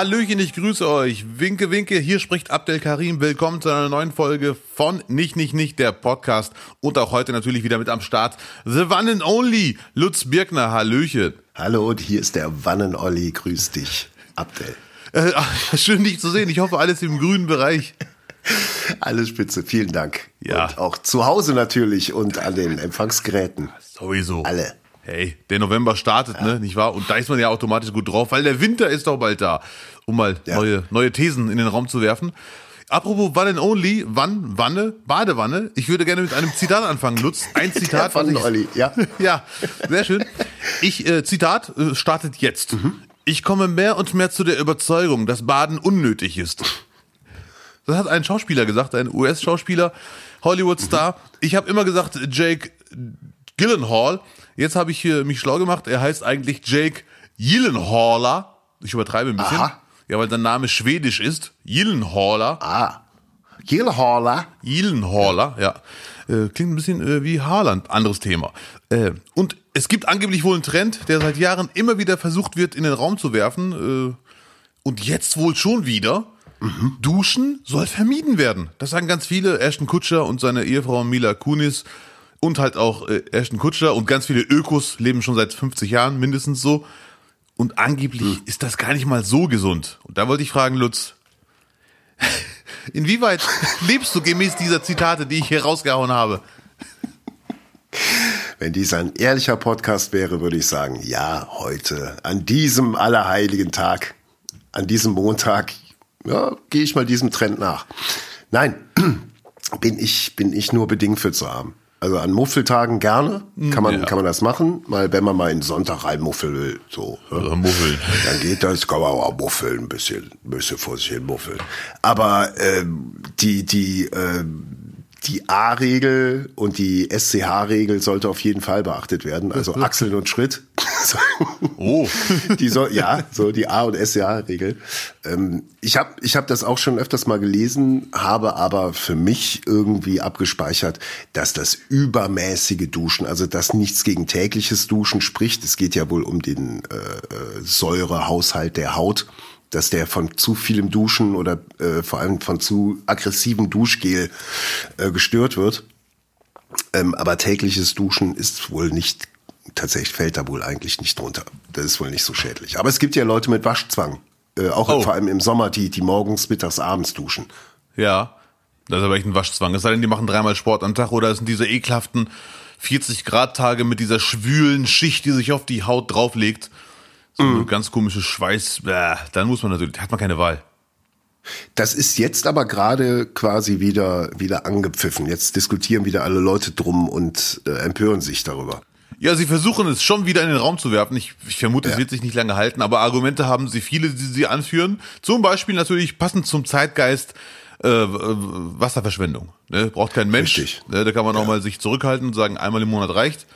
Hallöchen, ich grüße euch. Winke, winke, hier spricht Abdel Karim. Willkommen zu einer neuen Folge von Nicht, Nicht, Nicht, der Podcast. Und auch heute natürlich wieder mit am Start The One and Only, Lutz Birkner. Hallöchen. Hallo, und hier ist der One and Olli. Grüß dich, Abdel. Äh, schön, dich zu sehen. Ich hoffe, alles im grünen Bereich. Alles spitze, vielen Dank. Ja. Und auch zu Hause natürlich und an den Empfangsgeräten. Sowieso. Alle. Hey, der November startet, ne, nicht wahr? Und da ist man ja automatisch gut drauf, weil der Winter ist doch bald da, um mal Ja. neue, neue Thesen in den Raum zu werfen. Apropos One and Only, Wann, Wanne, Badewanne. Ich würde gerne mit einem Zitat anfangen, Lutz. Ein Zitat Von Olli, ja. Ja, sehr schön. Ich, äh, Zitat, äh, startet jetzt. Ich komme mehr und mehr zu der Überzeugung, dass Baden unnötig ist. Das hat ein Schauspieler gesagt, ein US-Schauspieler, Hollywood-Star. Ich habe immer gesagt, Jake Gyllenhaal. Jetzt habe ich äh, mich schlau gemacht. Er heißt eigentlich Jake Gyllenhaaler. Ich übertreibe ein bisschen. Aha. Ja, weil sein Name schwedisch ist. Gyllenhaaler. Ah. Gilhaler. Gyllenhaaler, ja. Äh, klingt ein bisschen äh, wie Haaland, anderes Thema. Äh, und es gibt angeblich wohl einen Trend, der seit Jahren immer wieder versucht wird, in den Raum zu werfen. Äh, und jetzt wohl schon wieder. Duschen soll vermieden werden. Das sagen ganz viele. Ashton Kutscher und seine Ehefrau Mila Kunis und halt auch äh, Ashton Kutscher und ganz viele Ökos leben schon seit 50 Jahren mindestens so. Und angeblich ist das gar nicht mal so gesund. Und da wollte ich fragen, Lutz, inwieweit lebst du gemäß dieser Zitate, die ich hier rausgehauen habe? Wenn dies ein ehrlicher Podcast wäre, würde ich sagen, ja, heute, an diesem allerheiligen Tag, an diesem Montag, ja, gehe ich mal diesem Trend nach. Nein, bin ich, bin ich nur bedingt für zu haben. Also an Muffeltagen gerne, kann man, ja. kann man das machen, mal wenn man mal in Sonntag reinmuffeln will, so. ne? Muffeln. Dann geht das, kann man auch muffeln, ein bisschen, ein bisschen vor sich hin muffeln. Aber ähm, die, die, ähm, die A-Regel und die SCH-Regel sollte auf jeden Fall beachtet werden. Also Achseln und Schritt. Oh. Die soll, ja, so die A- und SCH-Regel. Ähm, ich habe ich hab das auch schon öfters mal gelesen, habe aber für mich irgendwie abgespeichert, dass das übermäßige Duschen, also dass nichts gegen tägliches Duschen spricht. Es geht ja wohl um den äh, äh, Säurehaushalt der Haut, dass der von zu vielem Duschen oder äh, vor allem von zu aggressivem Duschgel äh, gestört wird. Ähm, aber tägliches Duschen ist wohl nicht, tatsächlich fällt da wohl eigentlich nicht drunter. Das ist wohl nicht so schädlich. Aber es gibt ja Leute mit Waschzwang. Äh, auch Oh. vor allem im Sommer, die, die morgens, mittags, abends duschen. Ja, das ist aber echt ein Waschzwang. Es sei denn, die machen dreimal Sport am Tag oder es sind diese ekelhaften 40-Grad-Tage mit dieser schwülen Schicht, die sich auf die Haut drauflegt. Eine ganz komische Schweiß. Dann muss man natürlich, hat man keine Wahl. Das ist jetzt aber gerade quasi wieder, wieder angepfiffen. Jetzt diskutieren wieder alle Leute drum und äh, empören sich darüber. Ja, sie versuchen es schon wieder in den Raum zu werfen. Ich, ich vermute, es Ja. wird sich nicht lange halten, aber Argumente haben sie viele, die sie anführen. Zum Beispiel natürlich passend zum Zeitgeist äh, Wasserverschwendung. Ne? Braucht kein Mensch. Richtig. Ne? Da kann man auch mal sich zurückhalten und sagen, einmal im Monat reicht.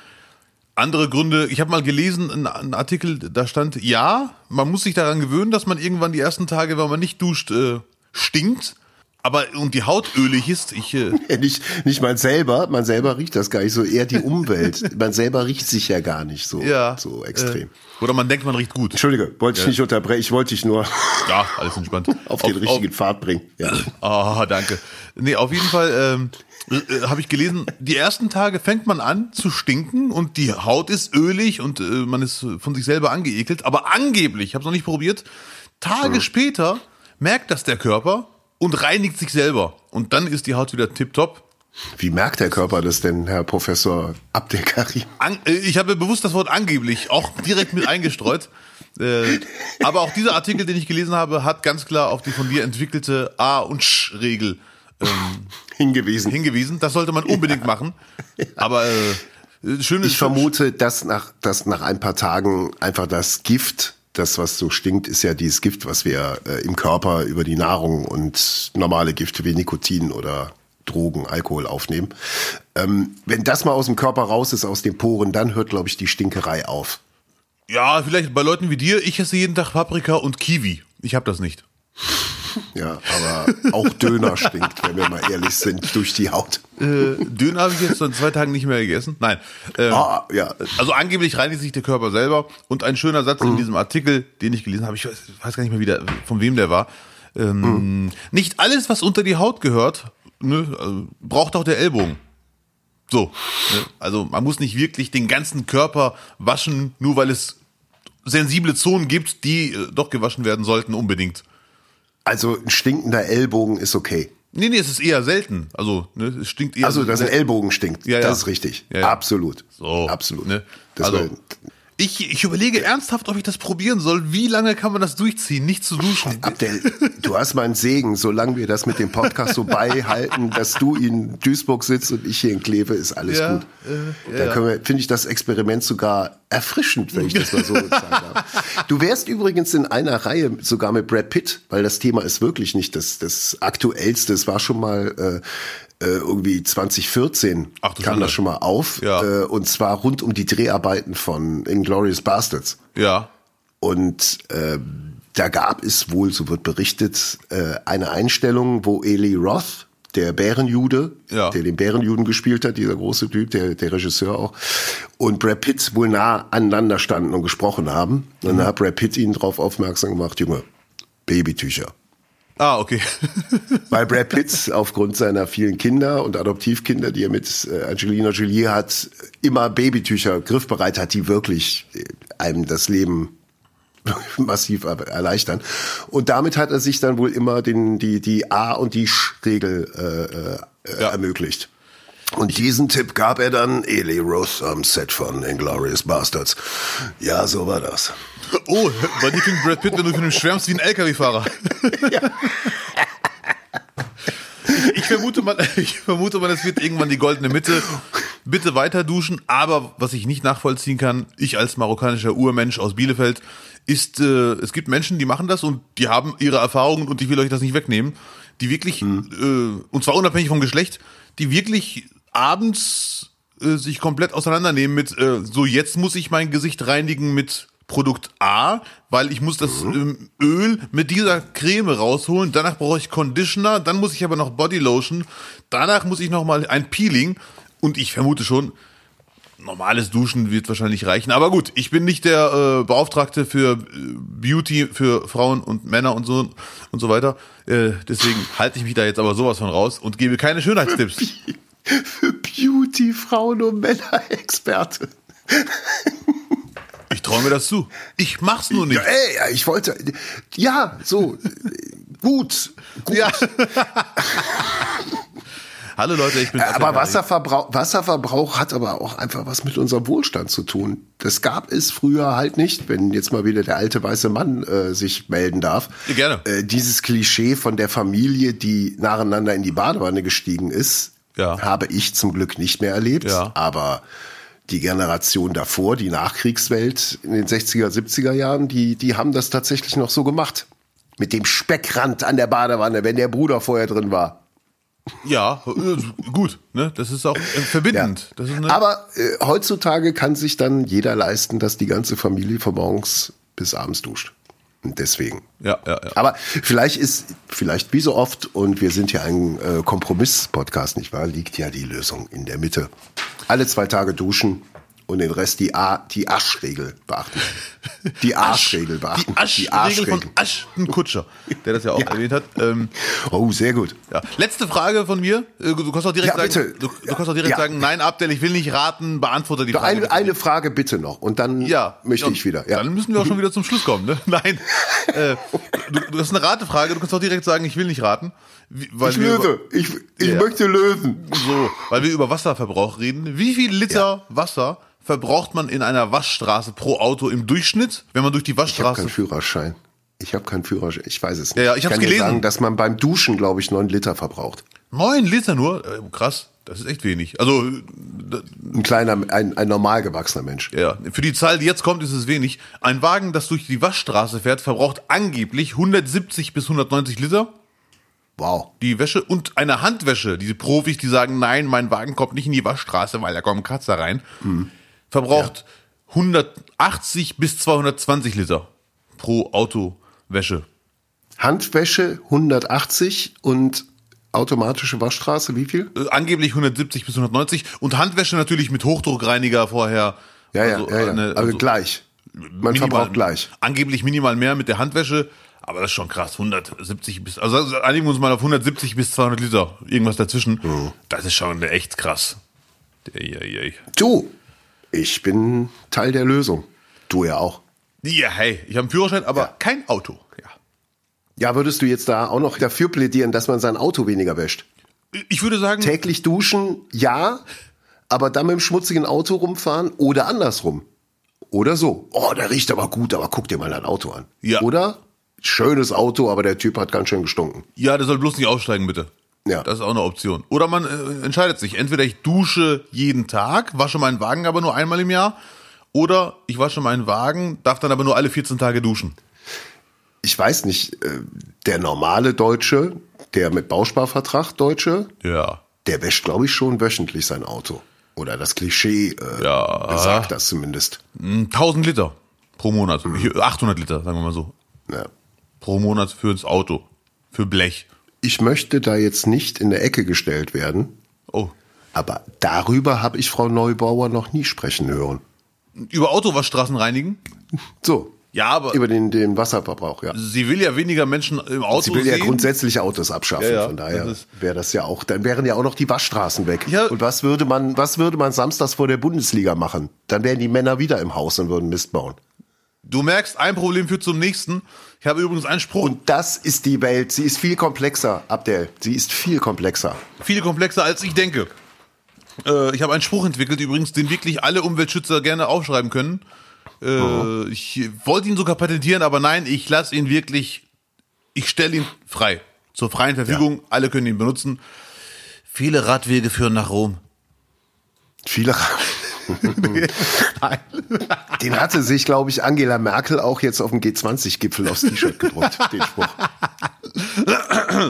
Andere Gründe, ich habe mal gelesen, einen, Artikel, da stand, ja, man muss sich daran gewöhnen, dass man irgendwann die ersten Tage, wenn man nicht duscht, äh, stinkt. Aber und die Haut ölig ist, ich äh, Ja, nicht, nicht man selber, man selber riecht das gar nicht so, eher die Umwelt. man selber riecht sich ja gar nicht so, ja so extrem. Äh, oder man denkt, man riecht gut. Entschuldige, wollte ich nicht unterbrechen, ich wollte dich nur Ja, alles entspannt. auf den richtigen Pfad bringen. Ja. Ah, danke. Nee, auf jeden Fall ähm, äh, habe ich gelesen, die ersten Tage fängt man an zu stinken und die Haut ist ölig und äh, man ist von sich selber angeekelt. Aber angeblich, ich habe es noch nicht probiert, Tage später merkt das der Körper und reinigt sich selber. Und dann ist die Haut wieder tipptopp. Wie merkt der Körper das denn, Herr Professor Abdelkarim? Äh, ich habe bewusst das Wort angeblich auch direkt mit eingestreut. Äh, aber auch dieser Artikel, den ich gelesen habe, hat ganz klar auf die von dir entwickelte A- und Sch-Regel ähm, Hingewiesen. hingewiesen. Das sollte man unbedingt machen. Aber äh, schön ist Ich vermute, dass nach, dass nach ein paar Tagen einfach das Gift, das was so stinkt, ist ja dieses Gift, was wir äh, im Körper über die Nahrung und normale Gifte wie Nikotin oder Drogen, Alkohol aufnehmen. Ähm, wenn das mal aus dem Körper raus ist, aus den Poren, dann hört, glaube ich, die Stinkerei auf. Ja, vielleicht bei Leuten wie dir. Ich esse jeden Tag Paprika und Kiwi. Ich habe das nicht. Ja, aber auch Döner stinkt, wenn wir mal ehrlich sind, durch die Haut. Äh, Döner habe ich jetzt seit zwei Tagen nicht mehr gegessen. Nein. Ähm, Ah, ja. Also angeblich reinigt sich der Körper selber. Und ein schöner Satz Mhm. in diesem Artikel, den ich gelesen habe, ich weiß, weiß gar nicht mehr wieder, von wem der war. Ähm, Mhm. Nicht alles, was unter die Haut gehört, ne, also, braucht auch der Ellbogen. So. Ne? Also man muss nicht wirklich den ganzen Körper waschen, nur weil es sensible Zonen gibt, die äh, doch gewaschen werden sollten, unbedingt. Also ein stinkender Ellbogen ist okay. Nee, nee, es ist eher selten. Also, ne, es stinkt eher. Also, dass ein Ellbogen stinkt, Ja, ja. das ist richtig. Ja, ja. Absolut. So, Absolut. ne? Das Also- Ich, ich überlege ernsthaft, ob ich das probieren soll. Wie lange kann man das durchziehen, nicht zu duschen? Abdel, du hast meinen Segen, solange wir das mit dem Podcast so beihalten, dass du in Duisburg sitzt und ich hier in Kleve, ist alles Ja, gut. äh, da ja. können wir, finde ich das Experiment sogar erfrischend, wenn ich das mal so sagen darf. Du wärst übrigens in einer Reihe sogar mit Brad Pitt, weil das Thema ist wirklich nicht das, das aktuellste. Es war schon mal äh, irgendwie 2014 Ach kam das schon mal auf. Ja. Äh, und zwar rund um die Dreharbeiten von Inglourious Bastards. Ja. Und äh, da gab es wohl, so wird berichtet, äh, eine Einstellung, wo Eli Roth, der Bärenjude, Ja. der den Bärenjuden gespielt hat, dieser große Typ, der, der Regisseur auch, und Brad Pitt wohl nah aneinander standen und gesprochen haben. Und Mhm. dann hat Brad Pitt ihn darauf aufmerksam gemacht, Junge, Babytücher. Ah, okay. Weil Brad Pitt aufgrund seiner vielen Kinder und Adoptivkinder, die er mit äh, Angelina Jolie hat, immer Babytücher griffbereit hat, die wirklich äh, einem das Leben massiv er- erleichtern. Und damit hat er sich dann wohl immer den, die, die A- und die Sch-Regel äh, äh, Ja. ermöglicht. Und diesen Tipp gab er dann Eli Roth am Set von Inglourious Bastards. Ja, so war das. Oh, bei dir klingt Brad Pitt, wenn du von ihm schwärmst wie ein LKW-Fahrer. Ich, ich vermute mal, ich vermute mal, es wird irgendwann die goldene Mitte. Bitte weiter duschen. Aber was ich nicht nachvollziehen kann, ich als marokkanischer Urmensch aus Bielefeld, ist, äh, es gibt Menschen, die machen das und die haben ihre Erfahrungen und ich will euch das nicht wegnehmen, die wirklich, äh, und zwar unabhängig vom Geschlecht, die wirklich abends äh, sich komplett auseinandernehmen mit, äh, so jetzt muss ich mein Gesicht reinigen mit Produkt A, weil ich muss das ähm, Öl mit dieser Creme rausholen, danach brauche ich Conditioner, dann muss ich aber noch Bodylotion, danach muss ich noch mal ein Peeling und ich vermute schon, normales Duschen wird wahrscheinlich reichen. Aber gut, ich bin nicht der äh, Beauftragte für äh, Beauty für Frauen und Männer und so und so weiter. Äh, deswegen halte ich mich da jetzt aber sowas von raus und gebe keine Schönheitstipps. Für Beauty, Frauen und Männer Experte. Ich traue mir das zu. Ich mach's nur nicht. Ja, ey, ich wollte, ja, so, gut, gut. Ja. Hallo Leute, ich bin aber Sascha Wasserverbrauch, Wasserverbrauch hat aber auch einfach was mit unserem Wohlstand zu tun. Das gab es früher halt nicht, wenn jetzt mal wieder der alte weiße Mann äh, sich melden darf. Ja, gerne. Äh, dieses Klischee von der Familie, die nacheinander in die Badewanne gestiegen ist, Ja. habe ich zum Glück nicht mehr erlebt. Ja. Aber die Generation davor, die Nachkriegswelt in den 60er, 70er Jahren, die, die haben das tatsächlich noch so gemacht. Mit dem Speckrand an der Badewanne, wenn der Bruder vorher drin war. Ja, äh, gut, ne? Das ist auch äh, verbindend. Das ist Aber äh, heutzutage kann sich dann jeder leisten, dass die ganze Familie von morgens bis abends duscht. Deswegen. ja, ja, ja. Aber vielleicht ist, vielleicht wie so oft, und wir sind ja ein äh, Kompromiss-Podcast, nicht wahr, liegt ja die Lösung in der Mitte. Alle zwei Tage duschen und den Rest die, A, die Aschregel beachten. Die Arschregel beachten. Die Aschregel von Ashton Kutscher, der das ja auch erwähnt hat. Ähm, Oh, sehr gut. ja. Letzte Frage von mir. Äh, Du kannst auch direkt Ja, sagen, du, du kannst auch direkt Ja. sagen, nein, Abdel, ich will nicht raten, beantworte die Frage. Eine, eine Frage bitte noch und dann ja, möchte ja, ich wieder. Ja. Dann müssen wir auch schon wieder zum Schluss kommen, ne? Nein. äh, du, du hast eine Ratefrage, du kannst auch direkt sagen, ich will nicht raten. Weil Ich löse. Ich, ich Ja. möchte lösen. So, weil wir über Wasserverbrauch reden. Wie viel Liter Wasser verbraucht man in einer Waschstraße pro Auto im Durchschnitt, wenn man durch die Ich habe Waschstraße keinen Führerschein. Ich habe keinen Führerschein. Ich weiß es nicht. Ja, ja, ich dir gelesen. sagen, dass man beim Duschen, glaube ich, neun Liter verbraucht. Neun Liter nur? Äh, krass, das ist echt wenig. Also, Ein kleiner, ein, ein normal gewachsener Mensch. ja, für die Zahl, die jetzt kommt, ist es wenig. Ein Wagen, das durch die Waschstraße fährt, verbraucht angeblich 170 bis 190 Liter. Wow. Die Wäsche und eine Handwäsche, diese Profis, die sagen, nein, mein Wagen kommt nicht in die Waschstraße, weil da kommen Kratzer rein, verbraucht 180 bis 220 Liter pro Autowäsche. Handwäsche 180 und automatische Waschstraße wie viel? Äh, angeblich 170 bis 190 und Handwäsche natürlich mit Hochdruckreiniger vorher. Ja, ja, Also, ja, ja. eine- also, also gleich. Man minimal- verbraucht gleich. Angeblich minimal mehr mit der Handwäsche, aber das ist schon krass. 170 bis, also also einigen wir uns mal auf 170 bis 200 Liter, irgendwas dazwischen. Das ist schon echt krass. Eieiei. Du, ich bin Teil der Lösung. Du ja auch. Ja, hey, ich habe einen Führerschein, aber Ja. kein Auto. Ja. Ja, würdest du jetzt da auch noch dafür plädieren, dass man sein Auto weniger wäscht? Ich würde sagen, Täglich duschen, ja, aber dann mit dem schmutzigen Auto rumfahren oder andersrum. Oder so. Oh, der riecht aber gut, aber guck dir mal dein Auto an. Ja. Oder? Schönes Auto, aber der Typ hat ganz schön gestunken. ja, der soll bloß nicht aussteigen, bitte. Ja. Das ist auch eine Option. Oder man äh, entscheidet sich. Entweder ich dusche jeden Tag, wasche meinen Wagen aber nur einmal im Jahr. Oder ich wasche meinen Wagen, darf dann aber nur alle 14 Tage duschen. Ich weiß nicht, äh, der normale Deutsche, der mit Bausparvertrag Deutsche, Ja. der wäscht, glaube ich, schon wöchentlich sein Auto. Oder das Klischee äh, Ja. besagt das zumindest. 1000 Liter pro Monat. Mhm. Ich- 800 Liter, sagen wir mal so. Ja. Pro Monat fürs Auto. Für Blech. Ich möchte da jetzt nicht in der Ecke gestellt werden, Oh. aber darüber habe ich Frau Neubauer noch nie sprechen hören. Über Autowaschstraßen reinigen? So, Ja, aber über den, den Wasserverbrauch, ja. sie will ja weniger Menschen im Auto Sie will ja sehen. grundsätzlich Autos abschaffen, Ja, ja, von daher wäre das ja auch, dann wären ja auch noch die Waschstraßen weg. Ja. Und was würde man, was würde man samstags vor der Bundesliga machen? Dann wären die Männer wieder im Haus und würden Mist bauen. Du merkst, ein Problem führt zum nächsten. Ich habe übrigens einen Spruch, Und das ist die Welt. Sie ist viel komplexer, Abdel. Sie ist viel komplexer. viel komplexer als ich denke. Äh, ich habe einen Spruch entwickelt, übrigens, den wirklich alle Umweltschützer gerne aufschreiben können. Äh, Ich wollte ihn sogar patentieren, aber nein, ich lasse ihn wirklich, ich stelle ihn frei. Zur freien Verfügung, alle können ihn benutzen. Viele Radwege führen nach Rom. Viele. Nein. Den hatte sich, glaube ich, Angela Merkel auch jetzt auf dem G20-Gipfel aufs T-Shirt gedruckt, den Spruch.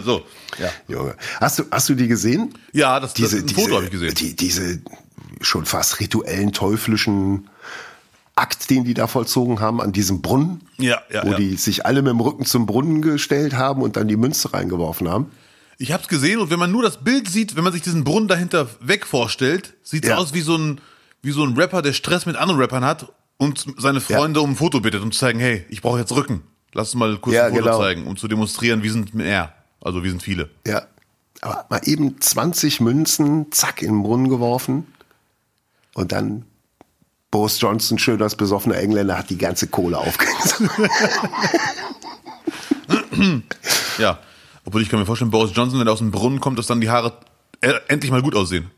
So. Ja. Junge. Hast du, hast du die gesehen? Ja, das, Diese, das Foto habe ich gesehen. Die, diese schon fast rituellen, teuflischen Akt, den die da vollzogen haben an diesem Brunnen. Ja, ja, Wo ja. die sich alle mit dem Rücken zum Brunnen gestellt haben und dann die Münze reingeworfen haben. Ich habe es gesehen und wenn man nur das Bild sieht, wenn man sich diesen Brunnen dahinter weg vorstellt, sieht es Ja. aus wie so ein wie so ein Rapper, der Stress mit anderen Rappern hat und seine Freunde um ein Foto bittet, um zu zeigen, hey, ich brauche jetzt Rücken. Lass uns mal kurz Ja, ein Foto genau. zeigen, um zu demonstrieren, wir sind mehr. Also wir sind viele. Ja. Aber mal eben 20 Münzen, zack, in den Brunnen geworfen. Und dann Boris Johnson, schön als besoffener Engländer, hat die ganze Kohle aufgegessen. Ja. Obwohl ich kann mir vorstellen, Boris Johnson, wenn er aus dem Brunnen kommt, dass dann die Haare äh, endlich mal gut aussehen.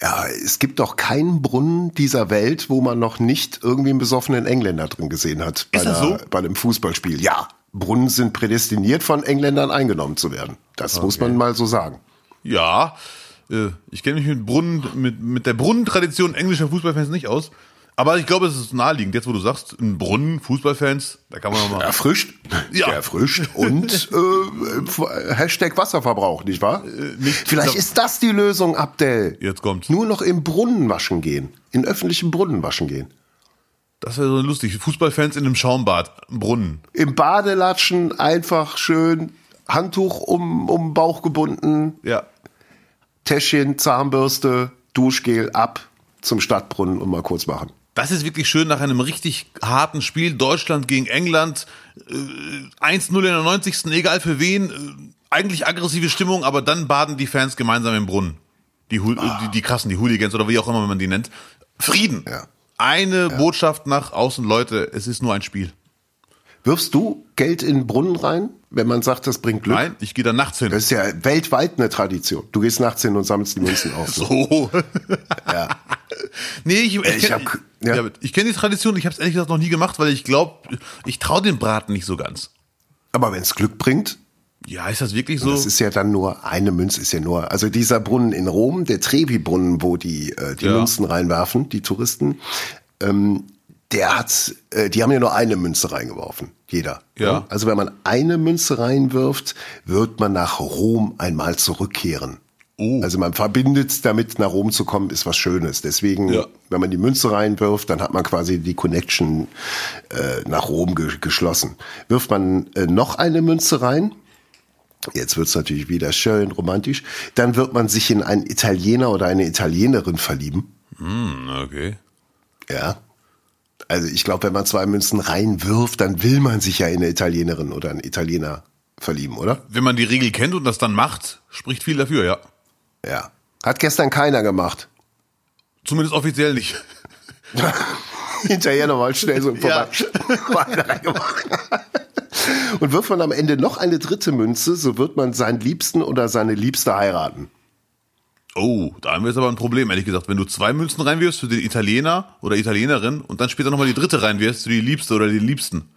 Ja, es gibt doch keinen Brunnen dieser Welt, wo man noch nicht irgendwie einen besoffenen Engländer drin gesehen hat. Bei, Ist das einer- so? bei einem Fußballspiel. Ja, Brunnen sind prädestiniert von Engländern eingenommen zu werden. Das muss man mal so sagen. Ja, äh, ich kenne mich mit Brunnen, mit, mit der Brunnentradition englischer Fußballfans nicht aus. Aber ich glaube, es ist naheliegend. Jetzt, wo du sagst, ein Brunnen, Fußballfans, da kann man mal. Erfrischt. Ja. Erfrischt und äh, Hashtag Wasserverbrauch, nicht wahr? Äh, nicht- Vielleicht ist das die Lösung, Abdel. Jetzt kommt's. Nur noch im Brunnen waschen gehen. In öffentlichen Brunnen waschen gehen. Das wäre so lustig. Fußballfans in einem Schaumbad, im Brunnen. Im Badelatschen einfach schön Handtuch um, um den Bauch gebunden, Ja. Täschchen, Zahnbürste, Duschgel ab zum Stadtbrunnen und mal kurz machen. Das ist wirklich schön nach einem richtig harten Spiel. Deutschland gegen England. Äh, 1-0 in der 90. Egal für wen. Äh, eigentlich aggressive Stimmung, aber dann baden die Fans gemeinsam im Brunnen. Die, Hu- äh, die, die krassen, die Hooligans oder wie auch immer man die nennt. Frieden. Ja. Eine Botschaft nach außen, Leute, es ist nur ein Spiel. Wirfst du Geld in den Brunnen rein, wenn man sagt, das bringt Glück? Nein, ich gehe da nachts hin. Das ist ja weltweit eine Tradition. Du gehst nachts hin und sammelst die Münzen auf. So. Ja. Nee, ich, ich, Ich ja. ja. ich kenne die Tradition, ich habe es ehrlich gesagt noch nie gemacht, weil ich glaube, ich traue dem Braten nicht so ganz. Aber wenn es Glück bringt, Ja, ist das wirklich so? das ist ja dann nur eine Münze, ist ja nur. Also dieser Brunnen in Rom, der Trevi-Brunnen, wo die äh, die Ja. Münzen reinwerfen, die Touristen, ähm, der hat, äh, die haben ja nur eine Münze reingeworfen, jeder. Ja. Also wenn man eine Münze reinwirft, wird man nach Rom einmal zurückkehren. Oh. Also man verbindet damit, nach Rom zu kommen, ist was Schönes. Deswegen Ja. Wenn man die Münze reinwirft, dann hat man quasi die Connection äh, nach Rom ge geschlossen. Wirft man äh, noch eine Münze rein, jetzt wird's natürlich wieder schön romantisch, dann wird man sich in einen Italiener oder eine Italienerin verlieben. Hm, okay. Ja. Also ich glaube, wenn man zwei Münzen reinwirft, dann will man sich ja in eine Italienerin oder einen Italiener verlieben, oder? Wenn man die Regel kennt und das dann macht, spricht viel dafür, ja. Ja. Hat gestern keiner gemacht. Zumindest offiziell nicht. Hinterher nochmal schnell so vorbei. Und wirft man am Ende noch eine dritte Münze, so wird man seinen Liebsten oder seine Liebste heiraten. Oh, da haben wir jetzt aber ein Problem, ehrlich gesagt. Wenn du zwei Münzen reinwirfst für den Italiener oder Italienerin und dann später nochmal die dritte reinwirfst für die Liebste oder den Liebsten.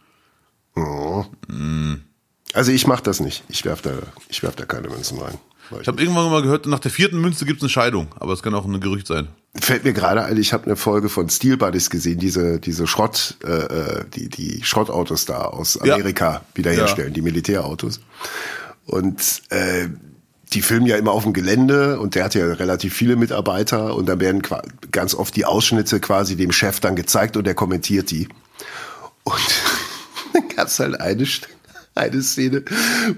Also ich mache das nicht. Ich werf da, ich werf da keine Münzen rein. Ich habe irgendwann mal gehört, nach der vierten Münze gibt's eine Scheidung, aber es kann auch ein Gerücht sein. Fällt mir gerade ein, ich habe eine Folge von Steel Buddies gesehen, diese diese Schrott, äh, äh, die die Schrottautos da aus Ja. Amerika wiederherstellen, die Militärautos. Und äh, die filmen ja immer auf dem Gelände und der hat ja relativ viele Mitarbeiter und dann werden ganz oft die Ausschnitte quasi dem Chef dann gezeigt und der kommentiert die. Und dann gab's halt eine, St- eine Szene,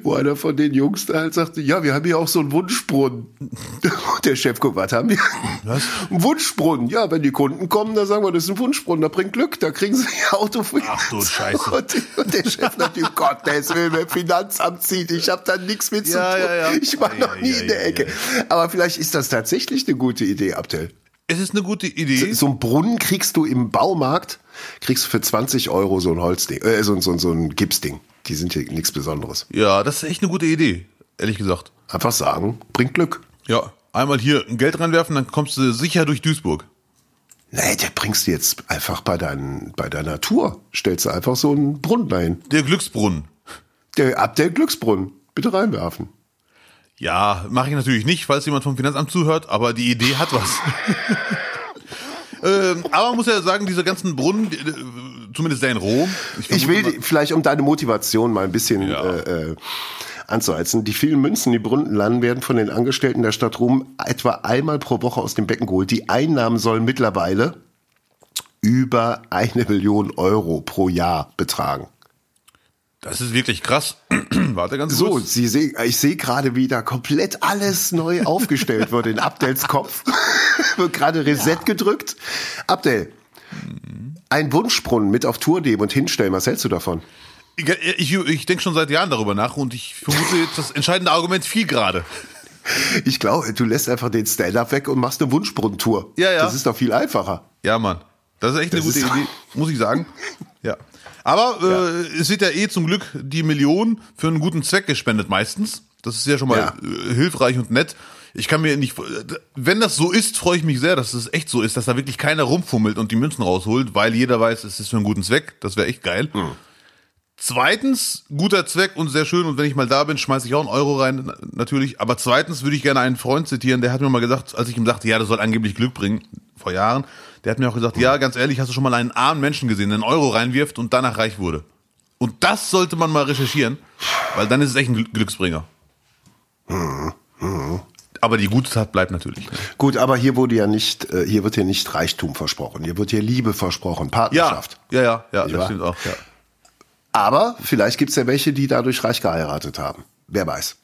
wo einer von den Jungs da halt sagte, ja, wir haben hier auch so einen Wunschbrunnen. Und der Chef guckt, was haben wir? Was? Ein Wunschbrunnen. Ja, wenn die Kunden kommen, dann sagen wir, das ist ein Wunschbrunnen, da bringt Glück, da kriegen sie ihr Auto für. Ach du Scheiße. Und, und der Chef natürlich, Gott, der will mir Finanzamt zieht, ich habe da nichts mit zu Ja, tun. ja, ja. Ich war noch nie in der Ecke. Aber vielleicht ist das tatsächlich eine gute Idee, Abdel. Es ist eine gute Idee. So einen Brunnen kriegst du im Baumarkt, kriegst du für 20 Euro so ein Holzding, äh, so, so, so ein Gipsding. Die sind hier nichts Besonderes. Ja, das ist echt eine gute Idee, ehrlich gesagt. Einfach sagen, bringt Glück. Ja, einmal hier ein Geld reinwerfen, dann kommst du sicher durch Duisburg. Nee, der bringst du jetzt einfach bei, dein, bei deiner Tour. Stellst du einfach so einen Brunnen dahin. Der Glücksbrunnen. Der, ab der Glücksbrunnen. Bitte reinwerfen. Ja, mache ich natürlich nicht, falls jemand vom Finanzamt zuhört, aber die Idee hat was. ähm, aber man muss ja sagen, diese ganzen Brunnen, äh, zumindest der in Rom. Ich will vermute die- vielleicht, um deine Motivation mal ein bisschen Ja. äh, äh, anzuheizen. Die vielen Münzen, die Brunnen landen, werden von den Angestellten der Stadt Rom etwa einmal pro Woche aus dem Becken geholt. Die Einnahmen sollen mittlerweile über eine Million Euro pro Jahr betragen. Das ist wirklich krass. Warte ganz So, kurz. Sie sehen, ich sehe gerade, wie da komplett alles neu aufgestellt wird in Abdels Kopf. wird gerade Reset gedrückt. Abdel, ein Wunschbrunnen mit auf Tour nehmen und hinstellen. Was hältst du davon? Ich, ich, ich denke schon seit Jahren darüber nach und ich vermute jetzt, das entscheidende Argument fiel gerade. Ich glaube, du lässt einfach den Stand-up weg und machst eine Wunschbrunnentour. Ja, ja. Das ist doch viel einfacher. Ja, Mann. Das ist echt eine Das gute Idee, muss ich sagen. Ja. Aber äh, es wird ja eh zum Glück die Million für einen guten Zweck gespendet meistens. Das ist ja schon mal Ja. äh, hilfreich und nett. Ich kann mir nicht, wenn das so ist, freue ich mich sehr, dass es echt so ist, dass da wirklich keiner rumfummelt und die Münzen rausholt, weil jeder weiß, es ist für einen guten Zweck. Das wäre echt geil. Hm. Zweitens, guter Zweck und sehr schön. Und wenn ich mal da bin, schmeiße ich auch einen Euro rein, na- natürlich. Aber zweitens würde ich gerne einen Freund zitieren, der hat mir mal gesagt, als ich ihm sagte, ja, das soll angeblich Glück bringen, vor Jahren, der hat mir auch gesagt, ja, ganz ehrlich, hast du schon mal einen armen Menschen gesehen, der einen Euro reinwirft und danach reich wurde? Und das sollte man mal recherchieren, weil dann ist es echt ein Gl- Glücksbringer. Aber die gute Tat bleibt natürlich. Gut, aber hier wurde ja nicht, äh, hier wird hier nicht Reichtum versprochen. Hier wird hier Liebe versprochen, Ja, Partnerschaft. ja, ja, ja, Nicht das stimmt auch. Ja. Aber vielleicht gibt's ja welche, die dadurch reich geheiratet haben. Wer weiß.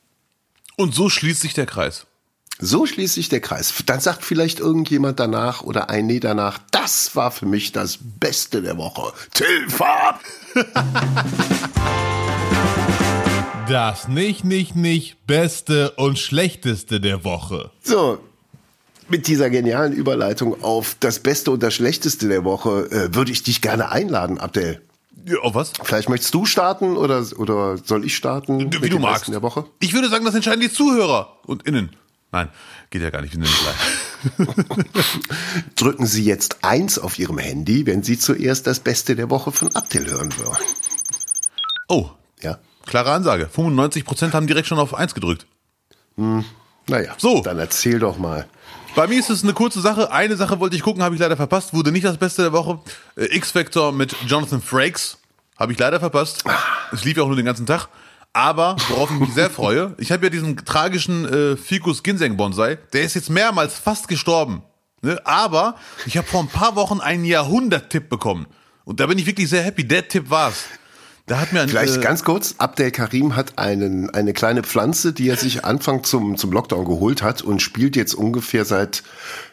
Und so schließt sich der Kreis. So schließt sich der Kreis. Dann sagt vielleicht irgendjemand danach oder ein Nee danach, das war für mich das Beste der Woche. Till! Das nicht, nicht, nicht Beste und Schlechteste der Woche. So, mit dieser genialen Überleitung auf das Beste und das Schlechteste der Woche äh, würde ich dich gerne einladen, Abdel. Ja, auf was? Vielleicht möchtest du starten oder, oder soll ich starten? Wie du magst. Der Woche? Ich würde sagen, das entscheiden die Zuhörer und innen. Nein, geht ja gar nicht. Drücken Sie jetzt eins auf Ihrem Handy, wenn Sie zuerst das Beste der Woche von Abdel hören wollen. Oh, Ja? klare Ansage. 95% haben direkt schon auf 1 gedrückt. Naja, So. dann erzähl doch mal. Bei mir ist es eine kurze Sache. Eine Sache wollte ich gucken, habe ich leider verpasst. Wurde nicht das Beste der Woche. Äh, X-Factor mit Jonathan Frakes. Habe ich leider verpasst. Es lief ja auch nur den ganzen Tag. Aber worauf ich mich sehr freue, ich habe ja diesen tragischen äh, Ficus Ginseng Bonsai. Der ist jetzt mehrmals fast gestorben. Ne? Aber ich habe vor ein paar Wochen einen Jahrhundert-Tipp bekommen. Und da bin ich wirklich sehr happy. Der Tipp war's. Da hat mir ein, Vielleicht äh, ganz kurz, Abdel Karim hat einen, eine kleine Pflanze, die er sich Anfang zum, zum Lockdown geholt hat und spielt jetzt ungefähr seit,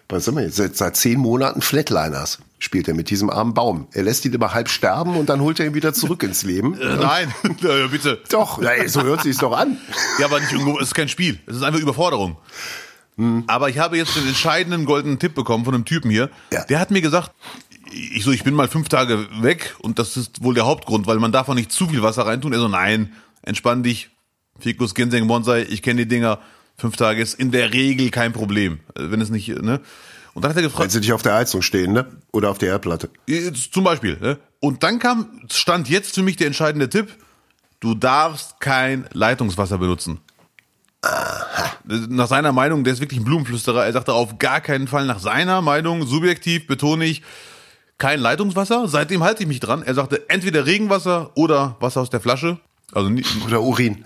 was sind wir jetzt, seit, seit zehn Monaten Flatliners spielt er mit diesem armen Baum. Er lässt ihn immer halb sterben und dann holt er ihn wieder zurück ins Leben. äh, nein, bitte. Doch, so hört sich's doch an. Ja, aber nicht irgendwo, es ist kein Spiel. Es ist einfach Überforderung. Aber ich habe jetzt den entscheidenden goldenen Tipp bekommen von einem Typen hier. Ja. Der hat mir gesagt, ich so, ich bin mal fünf Tage weg und das ist wohl der Hauptgrund, weil man darf auch nicht zu viel Wasser reintun. Er so, nein, entspann dich. Ficus, Ginseng, Bonsai, ich kenne die Dinger. Fünf Tage ist in der Regel kein Problem. äh, Wenn es nicht, ne? Und dann hat er Wenn gefragt, sie nicht auf der Heizung stehen, ne? Oder auf der Erdplatte. Jetzt Zum Beispiel. Ne? Und dann kam, stand jetzt für mich der entscheidende Tipp. Du darfst kein Leitungswasser benutzen. Nach seiner Meinung, der ist wirklich ein Blumenflüsterer. Er sagte auf gar keinen Fall nach seiner Meinung, subjektiv betone ich, kein Leitungswasser. Seitdem halte ich mich dran. Er sagte entweder Regenwasser oder Wasser aus der Flasche. Also nie- Oder Urin.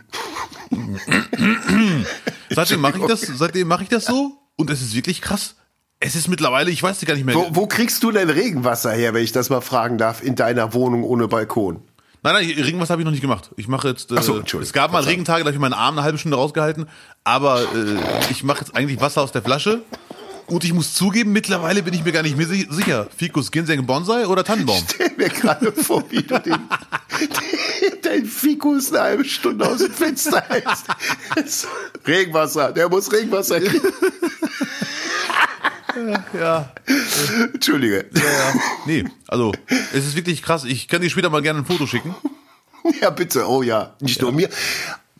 seitdem mache ich das, seitdem mache ich das so und es ist wirklich krass. Es ist mittlerweile, ich weiß gar nicht mehr. Wo, wo kriegst du denn Regenwasser her, wenn ich das mal fragen darf, in deiner Wohnung ohne Balkon? Nein, nein, Regenwasser habe ich noch nicht gemacht. Ich mache jetzt. Äh, so, Entschuldigung. es gab mal Regentage, da habe ich meinen Arm eine halbe Stunde rausgehalten. Aber äh, ich mache jetzt eigentlich Wasser aus der Flasche. Und ich muss zugeben, mittlerweile bin ich mir gar nicht mehr si- sicher. Ficus, Ginseng, Bonsai oder Tannenbaum? Stell mir gerade vor, wie du den, dein Fikus eine halbe Stunde aus dem Fenster hältst. Regenwasser, der muss Regenwasser kriegen. Ja. Entschuldige. ja. Nee, also es ist wirklich krass. Ich kann dir später mal gerne ein Foto schicken. Ja, bitte. Oh ja. Nicht nur mir.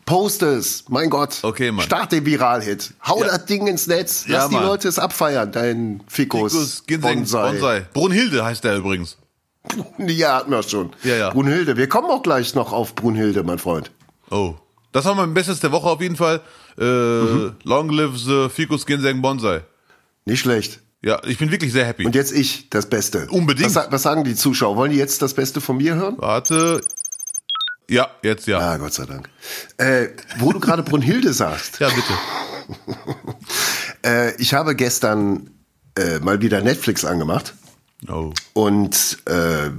Post es. Mein Gott. Okay, Mann. Start den Viral-Hit. Hau Ja. das Ding ins Netz. Ja, Lass die Mann. Leute es abfeiern. Dein Fikus. Ficus, Ginseng, Bonsai. Bonsai. Brunhilde heißt der übrigens. Ja, hatten wir schon. Ja, ja. Brunhilde. Wir kommen auch gleich noch auf Brunhilde, mein Freund. Oh. Das war mein Bestes der Woche auf jeden Fall. Äh, Long live the Ficus, Ginseng, Bonsai. Nicht schlecht. Ja, ich bin wirklich sehr happy. Und jetzt ich, das Beste. Unbedingt. Was, was sagen die Zuschauer? Wollen die jetzt das Beste von mir hören? Warte. Ja, jetzt ja. Ah, Gott sei Dank. Äh, wo du gerade Brunhilde sagst. Ja, bitte. Äh, ich habe gestern äh, mal wieder Netflix angemacht. Oh. Und äh,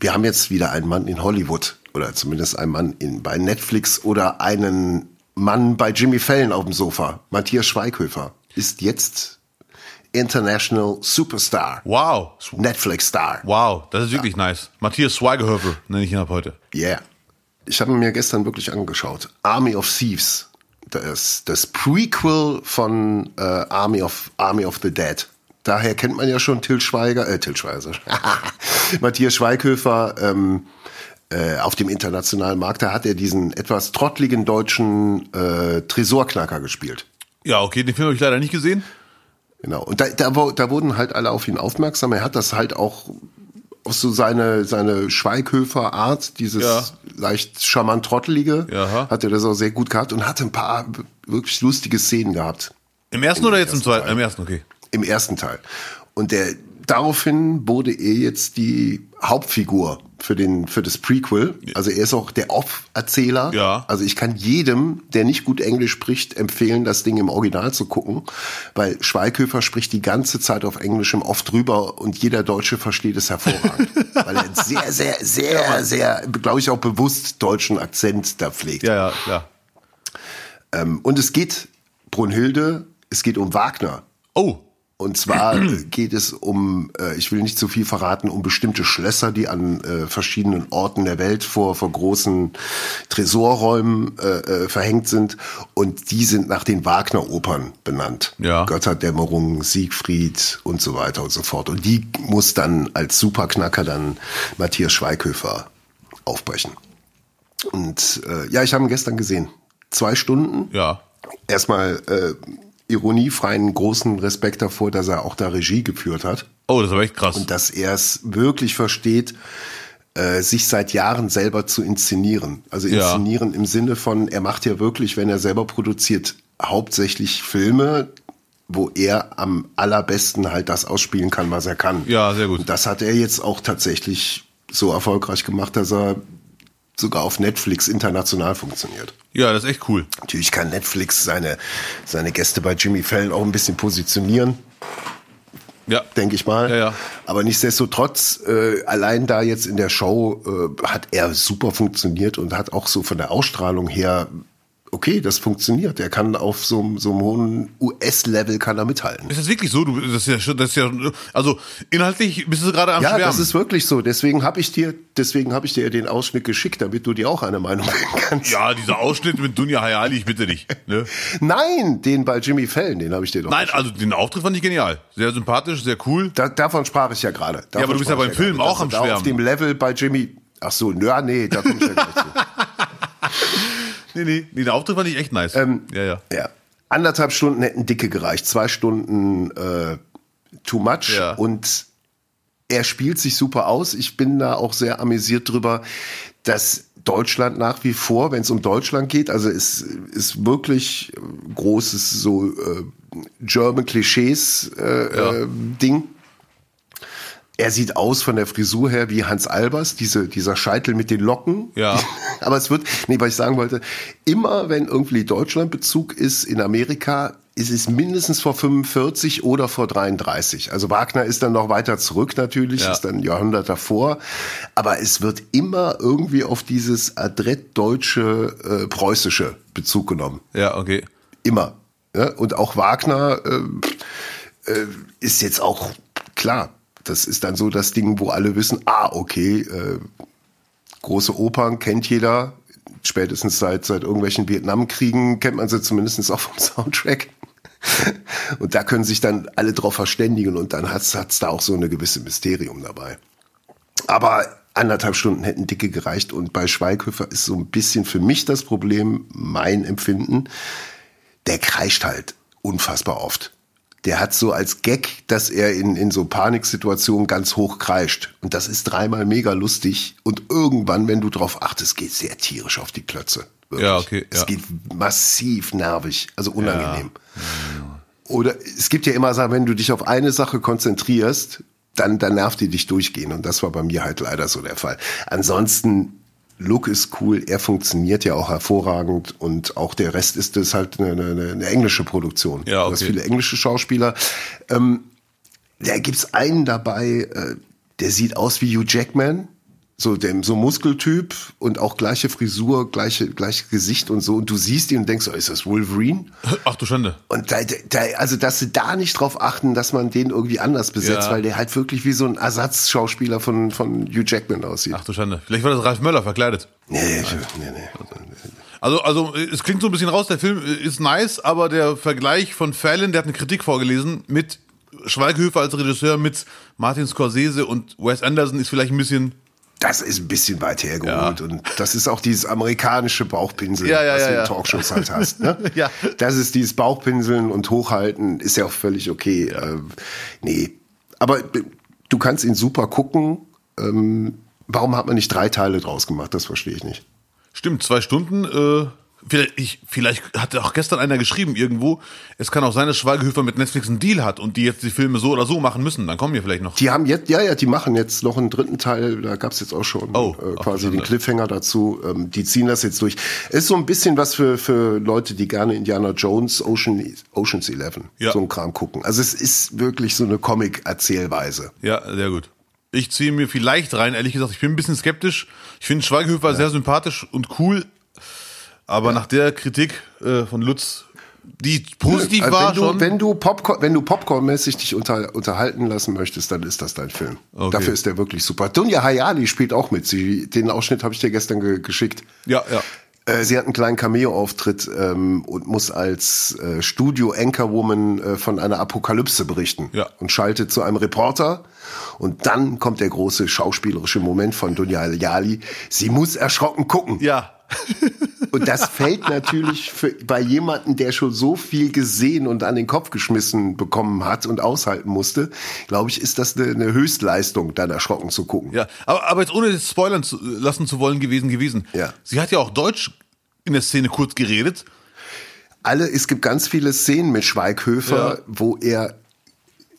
wir haben jetzt wieder einen Mann in Hollywood. Oder zumindest einen Mann in, bei Netflix oder einen Mann bei Jimmy Fallon auf dem Sofa. Matthias Schweighöfer ist jetzt International Superstar. Wow. Netflix-Star. Wow, das ist wirklich nice. Matthias Schweighöfer nenne ich ihn ab heute. Yeah. Ich habe mir gestern wirklich angeschaut. Army of Thieves. Das, das Prequel von äh, Army of Army of the Dead. Daher kennt man ja schon Till Schweiger, äh, Till Schweiger. Matthias Schweighöfer ähm, äh, auf dem internationalen Markt. Da hat er diesen etwas trottligen deutschen äh, Tresorknacker gespielt. Ja, okay, den Film habe ich leider nicht gesehen. Genau. Und da, da, da wurden halt alle auf ihn aufmerksam. Er hat das halt auch auf so seine, seine Schweighöfer-Art, dieses Ja. leicht charmant trottelige, Jaha. hat er das auch sehr gut gehabt und hatte ein paar wirklich lustige Szenen gehabt Im ersten oder jetzt im ersten zweiten? Teil. Im ersten, okay. im ersten Teil. Und der, daraufhin wurde er jetzt die Hauptfigur für den, für das Prequel. Also er ist auch der Off-Erzähler. Ja. Also ich kann jedem, der nicht gut Englisch spricht, empfehlen, das Ding im Original zu gucken, weil Schweighöfer spricht die ganze Zeit auf Englisch im Off drüber und jeder Deutsche versteht es hervorragend. weil er einen sehr, sehr, sehr, sehr, glaube ich auch bewusst deutschen Akzent da pflegt. Ja, ja, klar. Ähm, und es geht, Brunhilde, es geht um Wagner. Oh, Und zwar geht es um, äh, ich will nicht zu viel verraten, um bestimmte Schlösser, die an äh, verschiedenen Orten der Welt vor, vor großen Tresorräumen äh, äh, verhängt sind. Und die sind nach den Wagner-Opern benannt. Ja. Götterdämmerung, Siegfried und so weiter und so fort. Und die muss dann als Superknacker dann Matthias Schweighöfer aufbrechen. Und äh, ja, ich habe ihn gestern gesehen. Zwei Stunden ja. erstmal äh, ironiefreien großen Respekt davor, dass er auch da Regie geführt hat Oh, das ist aber echt krass. und dass er es wirklich versteht, äh, sich seit Jahren selber zu inszenieren. Also Ja. inszenieren im Sinne von, er macht ja wirklich, wenn er selber produziert, hauptsächlich Filme, wo er am allerbesten halt das ausspielen kann, was er kann. Ja, sehr gut. Und das hat er jetzt auch tatsächlich so erfolgreich gemacht, dass er sogar auf Netflix international funktioniert. ja, das ist echt cool. Natürlich kann Netflix seine, seine Gäste bei Jimmy Fallon auch ein bisschen positionieren. Ja. denke ich mal. Ja, ja. Aber nichtsdestotrotz, äh, allein da jetzt in der Show äh, hat er super funktioniert und hat auch so von der Ausstrahlung her, okay, das funktioniert. Er kann auf so, einem- so einem hohen US-Level kann er mithalten. Ist das wirklich so? Du, das ist ja, schon- das ist ja, also inhaltlich bist du gerade am Ja, Schwärmen. das ist wirklich so. Deswegen habe ich dir, deswegen habe ich dir den Ausschnitt geschickt, damit du dir auch eine Meinung bilden kannst. ja, dieser Ausschnitt mit Dunja Hayali, ich bitte dich. Ne? Nein, den bei Jimmy Fallon, den habe ich dir doch. Nein, also den Auftritt fand ich genial. Sehr sympathisch, sehr cool. Da, davon sprach ich ja gerade. Davon aber du bist ja beim Film gerade. auch am Schwärmen. Auf dem Level bei Jimmy. Ach so, ja, nee, da komme ich ja gleich zu. Nee, nee, nee, der Auftritt fand ich echt nice. Ähm, ja, ja. Ja. Anderthalb Stunden hätten dicke gereicht. Zwei Stunden äh, too much. Ja. Und er spielt sich super aus. Ich bin da auch sehr amüsiert drüber, dass Deutschland nach wie vor, wenn es um Deutschland geht, also es ist wirklich äh, großes so äh, German Klischees äh, Ja. äh, Ding. Er sieht aus von der Frisur her wie Hans Albers, diese, dieser Scheitel mit den Locken. Ja. Aber es wird, nee, was ich sagen wollte, immer wenn irgendwie Deutschlandbezug ist in Amerika, ist es mindestens vor 45 oder vor 33. Also Wagner ist dann noch weiter zurück natürlich, Ja. ist dann ein Jahrhundert davor. Aber es wird immer irgendwie auf dieses adrett deutsche, äh, preußische Bezug genommen. Ja, okay. Immer. Ja? Und auch Wagner äh, äh, ist jetzt auch klar. Das ist dann so das Ding, wo alle wissen, ah, okay, äh, große Opern kennt jeder. Spätestens seit, seit irgendwelchen Vietnamkriegen kennt man sie zumindest auch vom Soundtrack. Und da können sich dann alle drauf verständigen und dann hat's hat's da auch so eine gewisse Mysterium dabei. Aber anderthalb Stunden hätten dicke gereicht und bei Schweighöfer ist so ein bisschen für mich das Problem, mein Empfinden, der kreischt halt unfassbar oft. Der hat so als Gag, dass er in, in so Paniksituationen ganz hoch kreischt. Und das ist dreimal mega lustig. Und irgendwann, wenn du drauf achtest, geht sehr tierisch auf die Plötze. Wirklich. Ja, okay, Es ja. geht massiv nervig, also unangenehm. Oder es gibt ja immer Sachen, wenn du dich auf eine Sache konzentrierst, dann, dann nervt die dich durchgehen. Und das war bei mir halt leider so der Fall. Ansonsten, Look ist cool, er funktioniert ja auch hervorragend und auch der Rest ist das halt eine, eine, eine englische Produktion. Ja, Du hast okay. viele englische Schauspieler. Ähm, da gibt's einen dabei, äh, der sieht aus wie Hugh Jackman. So, dem, so Muskeltyp und auch gleiche Frisur, gleiche, gleiche Gesicht und so. Und du siehst ihn und denkst, oh, ist das Wolverine? Ach du Schande. Und da, da, also, dass sie da nicht drauf achten, dass man den irgendwie anders besetzt, Ja. weil der halt wirklich wie so ein Ersatzschauspieler von, von Hugh Jackman aussieht. Ach du Schande. Vielleicht war das Ralf Möller verkleidet. Nee, ich, nee, nee. Also, also es klingt so ein bisschen raus, der Film ist nice, aber der Vergleich von Fallon, der hat eine Kritik vorgelesen mit Schweighöfer als Regisseur, mit Martin Scorsese und Wes Anderson ist vielleicht ein bisschen. Das ist ein bisschen weit hergeholt. Und das ist auch dieses amerikanische Bauchpinseln, Ja, ja, was ja, du in ja. Talkshows halt hast. Ne? Ja. Das ist dieses Bauchpinseln und Hochhalten, ist ja auch völlig okay. Ähm, nee. Aber äh, du kannst ihn super gucken. Ähm, warum hat man nicht drei Teile draus gemacht? Das verstehe ich nicht. Stimmt, zwei Stunden. Äh, vielleicht, ich, vielleicht hat auch gestern einer geschrieben irgendwo, es kann auch sein, dass Schweighöfer mit Netflix einen Deal hat und die jetzt die Filme so oder so machen müssen. Dann kommen wir vielleicht noch. Die haben jetzt, ja, ja, die machen jetzt noch einen dritten Teil, da gab's jetzt auch schon Oh, äh, quasi den Cliffhanger dazu. Ähm, die ziehen das jetzt durch. Ist so ein bisschen was für, für Leute, die gerne Indiana Jones, Ocean, Ocean's Eleven, Ja. so ein Kram gucken. Also es ist wirklich so eine Comic-Erzählweise. Ja, sehr gut. Ich ziehe mir vielleicht rein, ehrlich gesagt. Ich bin ein bisschen skeptisch. Ich finde Schweighöfer sehr sympathisch und cool. Aber nach der Kritik äh, von Lutz, die positiv Also war wenn du, schon. Wenn du Popcorn, wenn du Popcorn-mäßig dich unter, unterhalten lassen möchtest, dann ist das dein Film. Okay. Dafür ist der wirklich super. Dunja Hayali spielt auch mit. Sie, den Ausschnitt habe ich dir gestern ge geschickt. ja, ja. Äh, Sie hat einen kleinen Cameo-Auftritt ähm, und muss als äh, Studio-Anchorwoman äh, von einer Apokalypse berichten. Ja. Und schaltet zu einem Reporter. Und dann kommt der große schauspielerische Moment von Dunja Hayali. Sie muss erschrocken gucken. Ja. Und das fällt natürlich für, bei jemanden, der schon so viel gesehen und an den Kopf geschmissen bekommen hat und aushalten musste, glaube ich, ist das eine, eine Höchstleistung, dann erschrocken zu gucken. Ja, aber, aber jetzt ohne das spoilern zu, lassen zu wollen gewesen gewesen. Ja. Sie hat ja auch Deutsch in der Szene kurz geredet. Alle, es gibt ganz viele Szenen mit Schweighöfer, Ja. wo er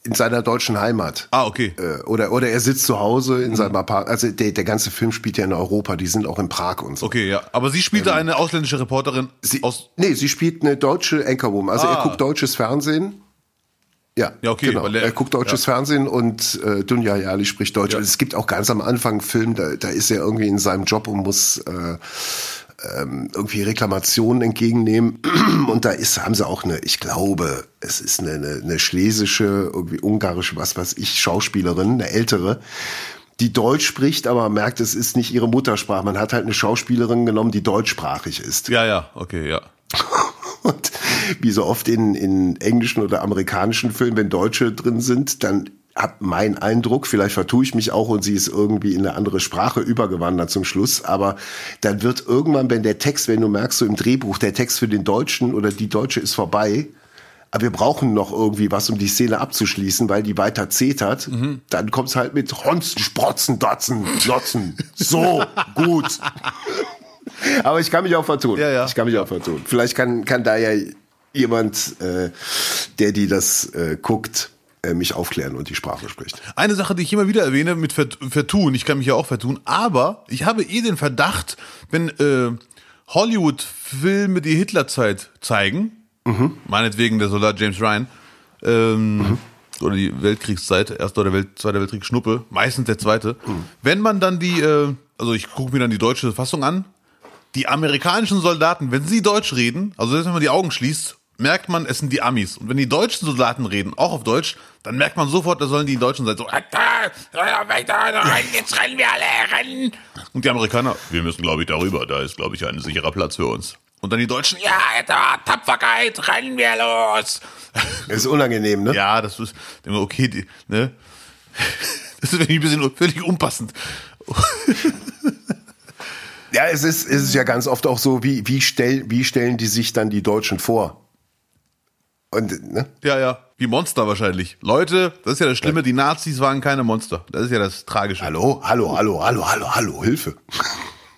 in seiner deutschen Heimat Ah, okay. äh, oder oder er sitzt zu Hause in seinem Apartment. Also der, der ganze Film spielt ja in Europa. Die sind auch in Prag und so. Okay, ja. Aber sie spielte eine ausländische Reporterin Sie, aus. nee, sie spielt eine deutsche Anchorwoman. Also er Ah. guckt deutsches Fernsehen Ja, Ja, okay, genau. er- er, guckt deutsches Fernsehen und äh, Dunja Jali spricht Deutsch. Ja. Es gibt auch ganz am Anfang einen Film, da, da ist er irgendwie in seinem Job und muss äh, ähm, irgendwie Reklamationen entgegennehmen. Und da ist, haben sie auch eine, ich glaube, es ist eine, eine, eine schlesische, irgendwie ungarische, was weiß ich, Schauspielerin, eine ältere, die Deutsch spricht, aber merkt, es ist nicht ihre Muttersprache. Man hat halt eine Schauspielerin genommen, die deutschsprachig ist. Ja, ja, okay, ja. Und wie so oft in, in englischen oder amerikanischen Filmen, wenn Deutsche drin sind, dann hab mein Eindruck, vielleicht vertue ich mich auch und sie ist irgendwie in eine andere Sprache übergewandert zum Schluss, aber dann wird irgendwann, wenn der Text, wenn du merkst, so im Drehbuch, der Text für den Deutschen oder die Deutsche ist vorbei, aber wir brauchen noch irgendwie was, um die Szene abzuschließen, weil die weiter zetert, dann kommt's halt mit Honzen, Sprotzen, Dotzen, Lotzen. So, gut. Aber ich kann mich auch vertun. Ja, ja. Ich kann mich auch vertun. Vielleicht kann, kann da ja jemand, äh, der die das äh, guckt, mich aufklären und die Sprache spricht. Eine Sache, die ich immer wieder erwähne mit Vert Vertun, ich kann mich ja auch vertun, aber ich habe eh den Verdacht, wenn äh, Hollywood-Filme die Hitlerzeit zeigen, meinetwegen der Soldat James Ryan, ähm, oder die Weltkriegszeit, Erster oder Welt, Zweiter Weltkrieg Schnuppe, meistens der Zweite, wenn man dann die, äh, also ich gucke mir dann die deutsche Fassung an, die amerikanischen Soldaten, wenn sie Deutsch reden, also selbst wenn man die Augen schließt, merkt man, es sind die Amis. Und wenn die deutschen Soldaten reden, auch auf Deutsch, dann merkt man sofort, da sollen die Deutschen sein. So, jetzt rennen wir alle, rennen. Und die Amerikaner, wir müssen, glaube ich, darüber. Da ist, glaube ich, ein sicherer Platz für uns. Und dann die Deutschen, ja, Alter, Tapferkeit, rennen wir los. Das ist unangenehm, ne? Ja, das ist, okay, die, ne? Das ist ein bisschen völlig unpassend. Ja, es ist, es ist ja ganz oft auch so, wie, wie, stell, wie stellen die sich dann die Deutschen vor? Und, ne? Ja, ja. Wie Monster wahrscheinlich. Leute, das ist ja das Schlimme, die Nazis waren keine Monster. Das ist ja das Tragische. Hallo, hallo, hallo, hallo, hallo, hallo, Hilfe.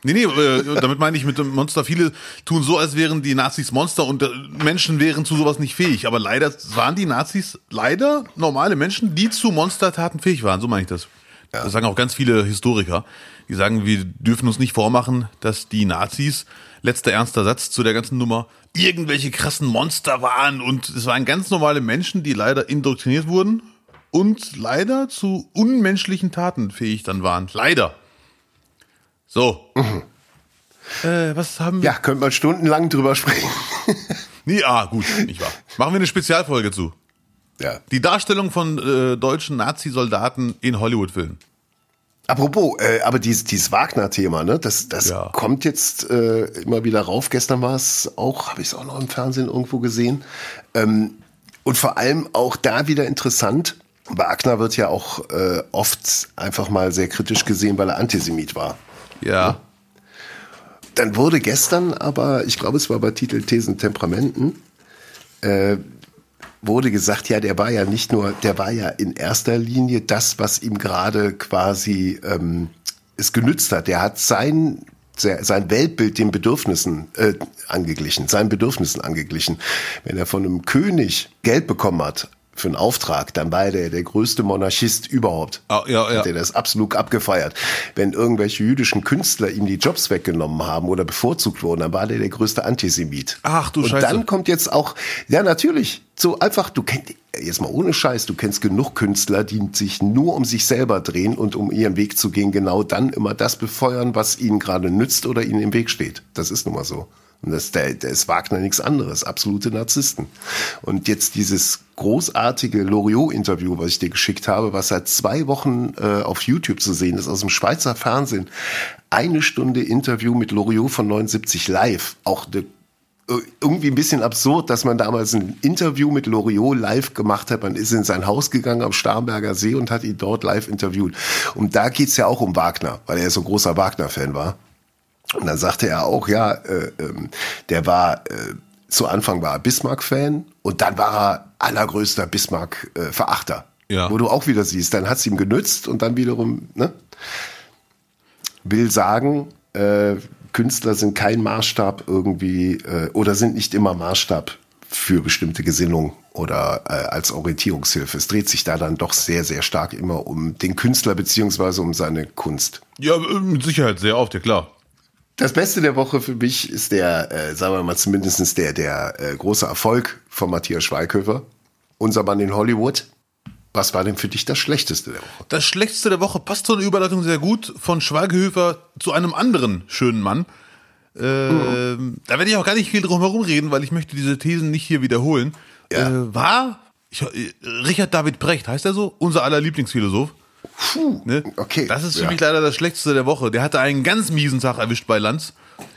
Nee, nee, äh, damit meine ich mit dem Monster. Viele tun so, als wären die Nazis Monster und äh, Menschen wären zu sowas nicht fähig. Aber leider waren die Nazis leider normale Menschen, die zu Monstertaten fähig waren. So meine ich das. Das sagen auch ganz viele Historiker. Die sagen, wir dürfen uns nicht vormachen, dass die Nazis, letzter ernster Satz zu der ganzen Nummer, irgendwelche krassen Monster waren. Und es waren ganz normale Menschen, die leider indoktriniert wurden und leider zu unmenschlichen Taten fähig dann waren. Leider. So. Äh, was haben wir? Ja, könnte man stundenlang drüber sprechen. Nee, ah, gut, nicht wahr. Machen wir eine Spezialfolge zu. Ja. Die Darstellung von äh, deutschen Nazi-Soldaten in Hollywood-Filmen. Apropos, äh, aber dieses, dieses Wagner-Thema, ne, das, das Ja. kommt jetzt äh, immer wieder rauf. Gestern war es auch, habe ich es auch noch im Fernsehen irgendwo gesehen. Ähm, und vor allem auch da wieder interessant. Wagner wird ja auch äh, oft einfach mal sehr kritisch gesehen, weil er Antisemit war. Ja. Dann wurde gestern aber, ich glaube, es war bei Titel Thesen Temperamenten, äh, wurde gesagt, ja, der war ja nicht nur, der war ja in erster Linie das, was ihm gerade quasi ähm, es genützt hat. Der hat sein sein Weltbild den Bedürfnissen äh, angeglichen, seinen Bedürfnissen angeglichen. Wenn er von einem König Geld bekommen hat für einen Auftrag, dann war er der, der größte Monarchist überhaupt. Ah, ja, ja. Hat er das absolut abgefeiert. Wenn irgendwelche jüdischen Künstler ihm die Jobs weggenommen haben oder bevorzugt wurden, dann war der der größte Antisemit. Ach, du Und Scheiße. dann kommt jetzt auch, ja natürlich, so einfach, du kennst, jetzt mal ohne Scheiß, du kennst genug Künstler, die sich nur um sich selber drehen und um ihren Weg zu gehen, genau dann immer das befeuern, was ihnen gerade nützt oder ihnen im Weg steht. Das ist nun mal so. Und das, der, der ist Wagner nichts anderes, absolute Narzissten. Und jetzt dieses großartige Loriot-Interview, was ich dir geschickt habe, was seit zwei Wochen äh, auf YouTube zu sehen ist, aus dem Schweizer Fernsehen. Eine Stunde Interview mit Loriot von 79 live. Auch eine irgendwie ein bisschen absurd, dass man damals ein Interview mit Loriot live gemacht hat. Man ist in sein Haus gegangen am Starnberger See und hat ihn dort live interviewt. Und da geht's ja auch um Wagner, weil er so großer Wagner-Fan war. Und dann sagte er auch, ja, äh, ähm, der war, äh, zu Anfang war er Bismarck-Fan und dann war er allergrößter Bismarck-Verachter. Ja. Wo du auch wieder siehst, dann hat's ihm genützt und dann wiederum, ne? Will sagen, äh, Künstler sind kein Maßstab irgendwie äh, oder sind nicht immer Maßstab für bestimmte Gesinnung oder äh, als Orientierungshilfe. Es dreht sich da dann doch sehr, sehr stark immer um den Künstler beziehungsweise um seine Kunst. Ja, mit Sicherheit sehr oft, ja klar. Das Beste der Woche für mich ist der, äh, sagen wir mal zumindestens der, der äh, große Erfolg von Matthias Schweighöfer. unser Mann in Hollywood. Was war denn für dich das Schlechteste der Woche? Das Schlechteste der Woche passt so eine Überleitung sehr gut von Schweigehöfer zu einem anderen schönen Mann. Ähm, Da werde ich auch gar nicht viel drum herum reden, weil ich möchte diese Thesen nicht hier wiederholen. Ja. Äh, war ich, äh, Richard David Brecht, heißt er so? Unser aller Lieblingsphilosoph. Puh, Ne? okay. Das ist für ja. mich leider das Schlechteste der Woche. Der hatte einen ganz miesen Tag erwischt bei Lanz.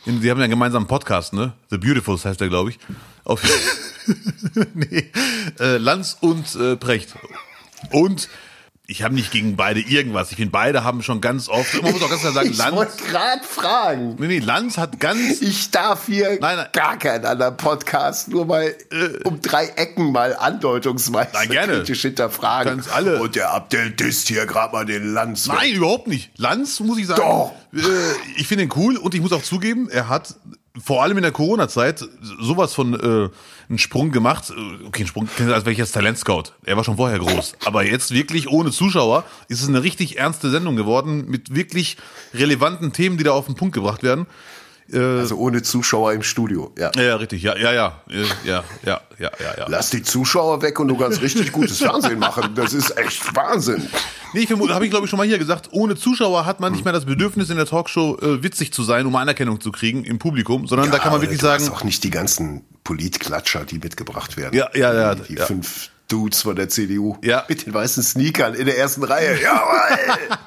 In- Sie haben ja einen gemeinsamen Podcast, ne? The Beautifuls heißt der, glaube ich. Auf nee. Äh, Lanz und äh, Precht. Und ich habe nicht gegen beide irgendwas. Ich finde, beide haben schon ganz oft, man muss auch ganz klar sagen, Ich Lanz. wollte gerade fragen. Nee, nee, Lanz hat ganz. Ich darf hier Nein, nein. gar keinen anderen Podcast, nur mal äh, um drei Ecken mal andeutungsweise Nein, gerne. kritisch hinterfragen. Kannst alle. Und der Abdel disst hier gerade mal den Lanz. weg. Nein, überhaupt nicht. Lanz, muss ich sagen. Doch. Äh, ich finde ihn cool und ich muss auch zugeben, er hat vor allem in der Corona-Zeit sowas von äh, einen Sprung gemacht. Okay, einen Sprung, als wäre ich jetzt Talentscout. Er war schon vorher groß. Aber jetzt wirklich ohne Zuschauer ist es eine richtig ernste Sendung geworden mit wirklich relevanten Themen, die da auf den Punkt gebracht werden. Also ohne Zuschauer im Studio. Ja. Ja, ja, richtig. Ja, ja, ja. Äh, Ja, ja, ja, ja, ja. Lass die Zuschauer weg und du kannst richtig gutes Fernsehen machen. Das ist echt Wahnsinn. Nee, ich habe ich glaube ich schon mal hier gesagt, ohne Zuschauer hat man nicht mehr das Bedürfnis in der Talkshow äh, witzig zu sein, um Anerkennung zu kriegen im Publikum, sondern da kann man wirklich du sagen, auch nicht die ganzen Politklatscher, die mitgebracht werden. Ja, ja, ja, Die, die ja. fünf Dudes von der CDU Ja. mit den weißen Sneakern in der ersten Reihe. Jawohl!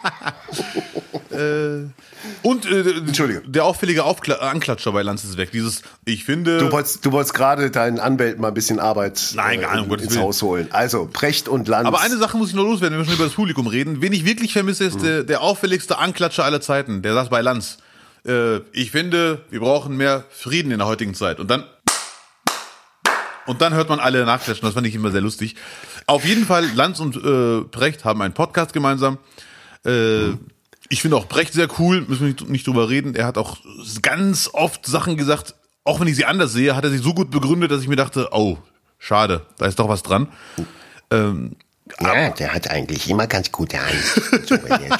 und äh, Entschuldige. der auffällige Aufkla Anklatscher bei Lanz ist weg. Dieses, ich finde, Du wolltest, du wolltest gerade deinen Anwälten mal ein bisschen Arbeit Nein, gar nicht, um ins. Haus holen. Also, Precht und Lanz. aber eine Sache muss ich noch loswerden, wenn wir schon über das Publikum reden. Wen ich wirklich vermisse, ist der, der auffälligste Anklatscher aller Zeiten. Der saß bei Lanz. Äh, ich finde, wir brauchen mehr Frieden in der heutigen Zeit. Und dann und dann hört man alle nachklatschen. Das fand ich immer sehr lustig. Auf jeden Fall, Lanz und äh, Brecht haben einen Podcast gemeinsam. Äh, Ich finde auch Brecht sehr cool, müssen wir nicht, nicht drüber reden. Er hat auch ganz oft Sachen gesagt, auch wenn ich sie anders sehe, hat er sie so gut begründet, dass ich mir dachte, oh, schade, da ist doch was dran. Ähm, ja, der hat eigentlich immer ganz gute Hand.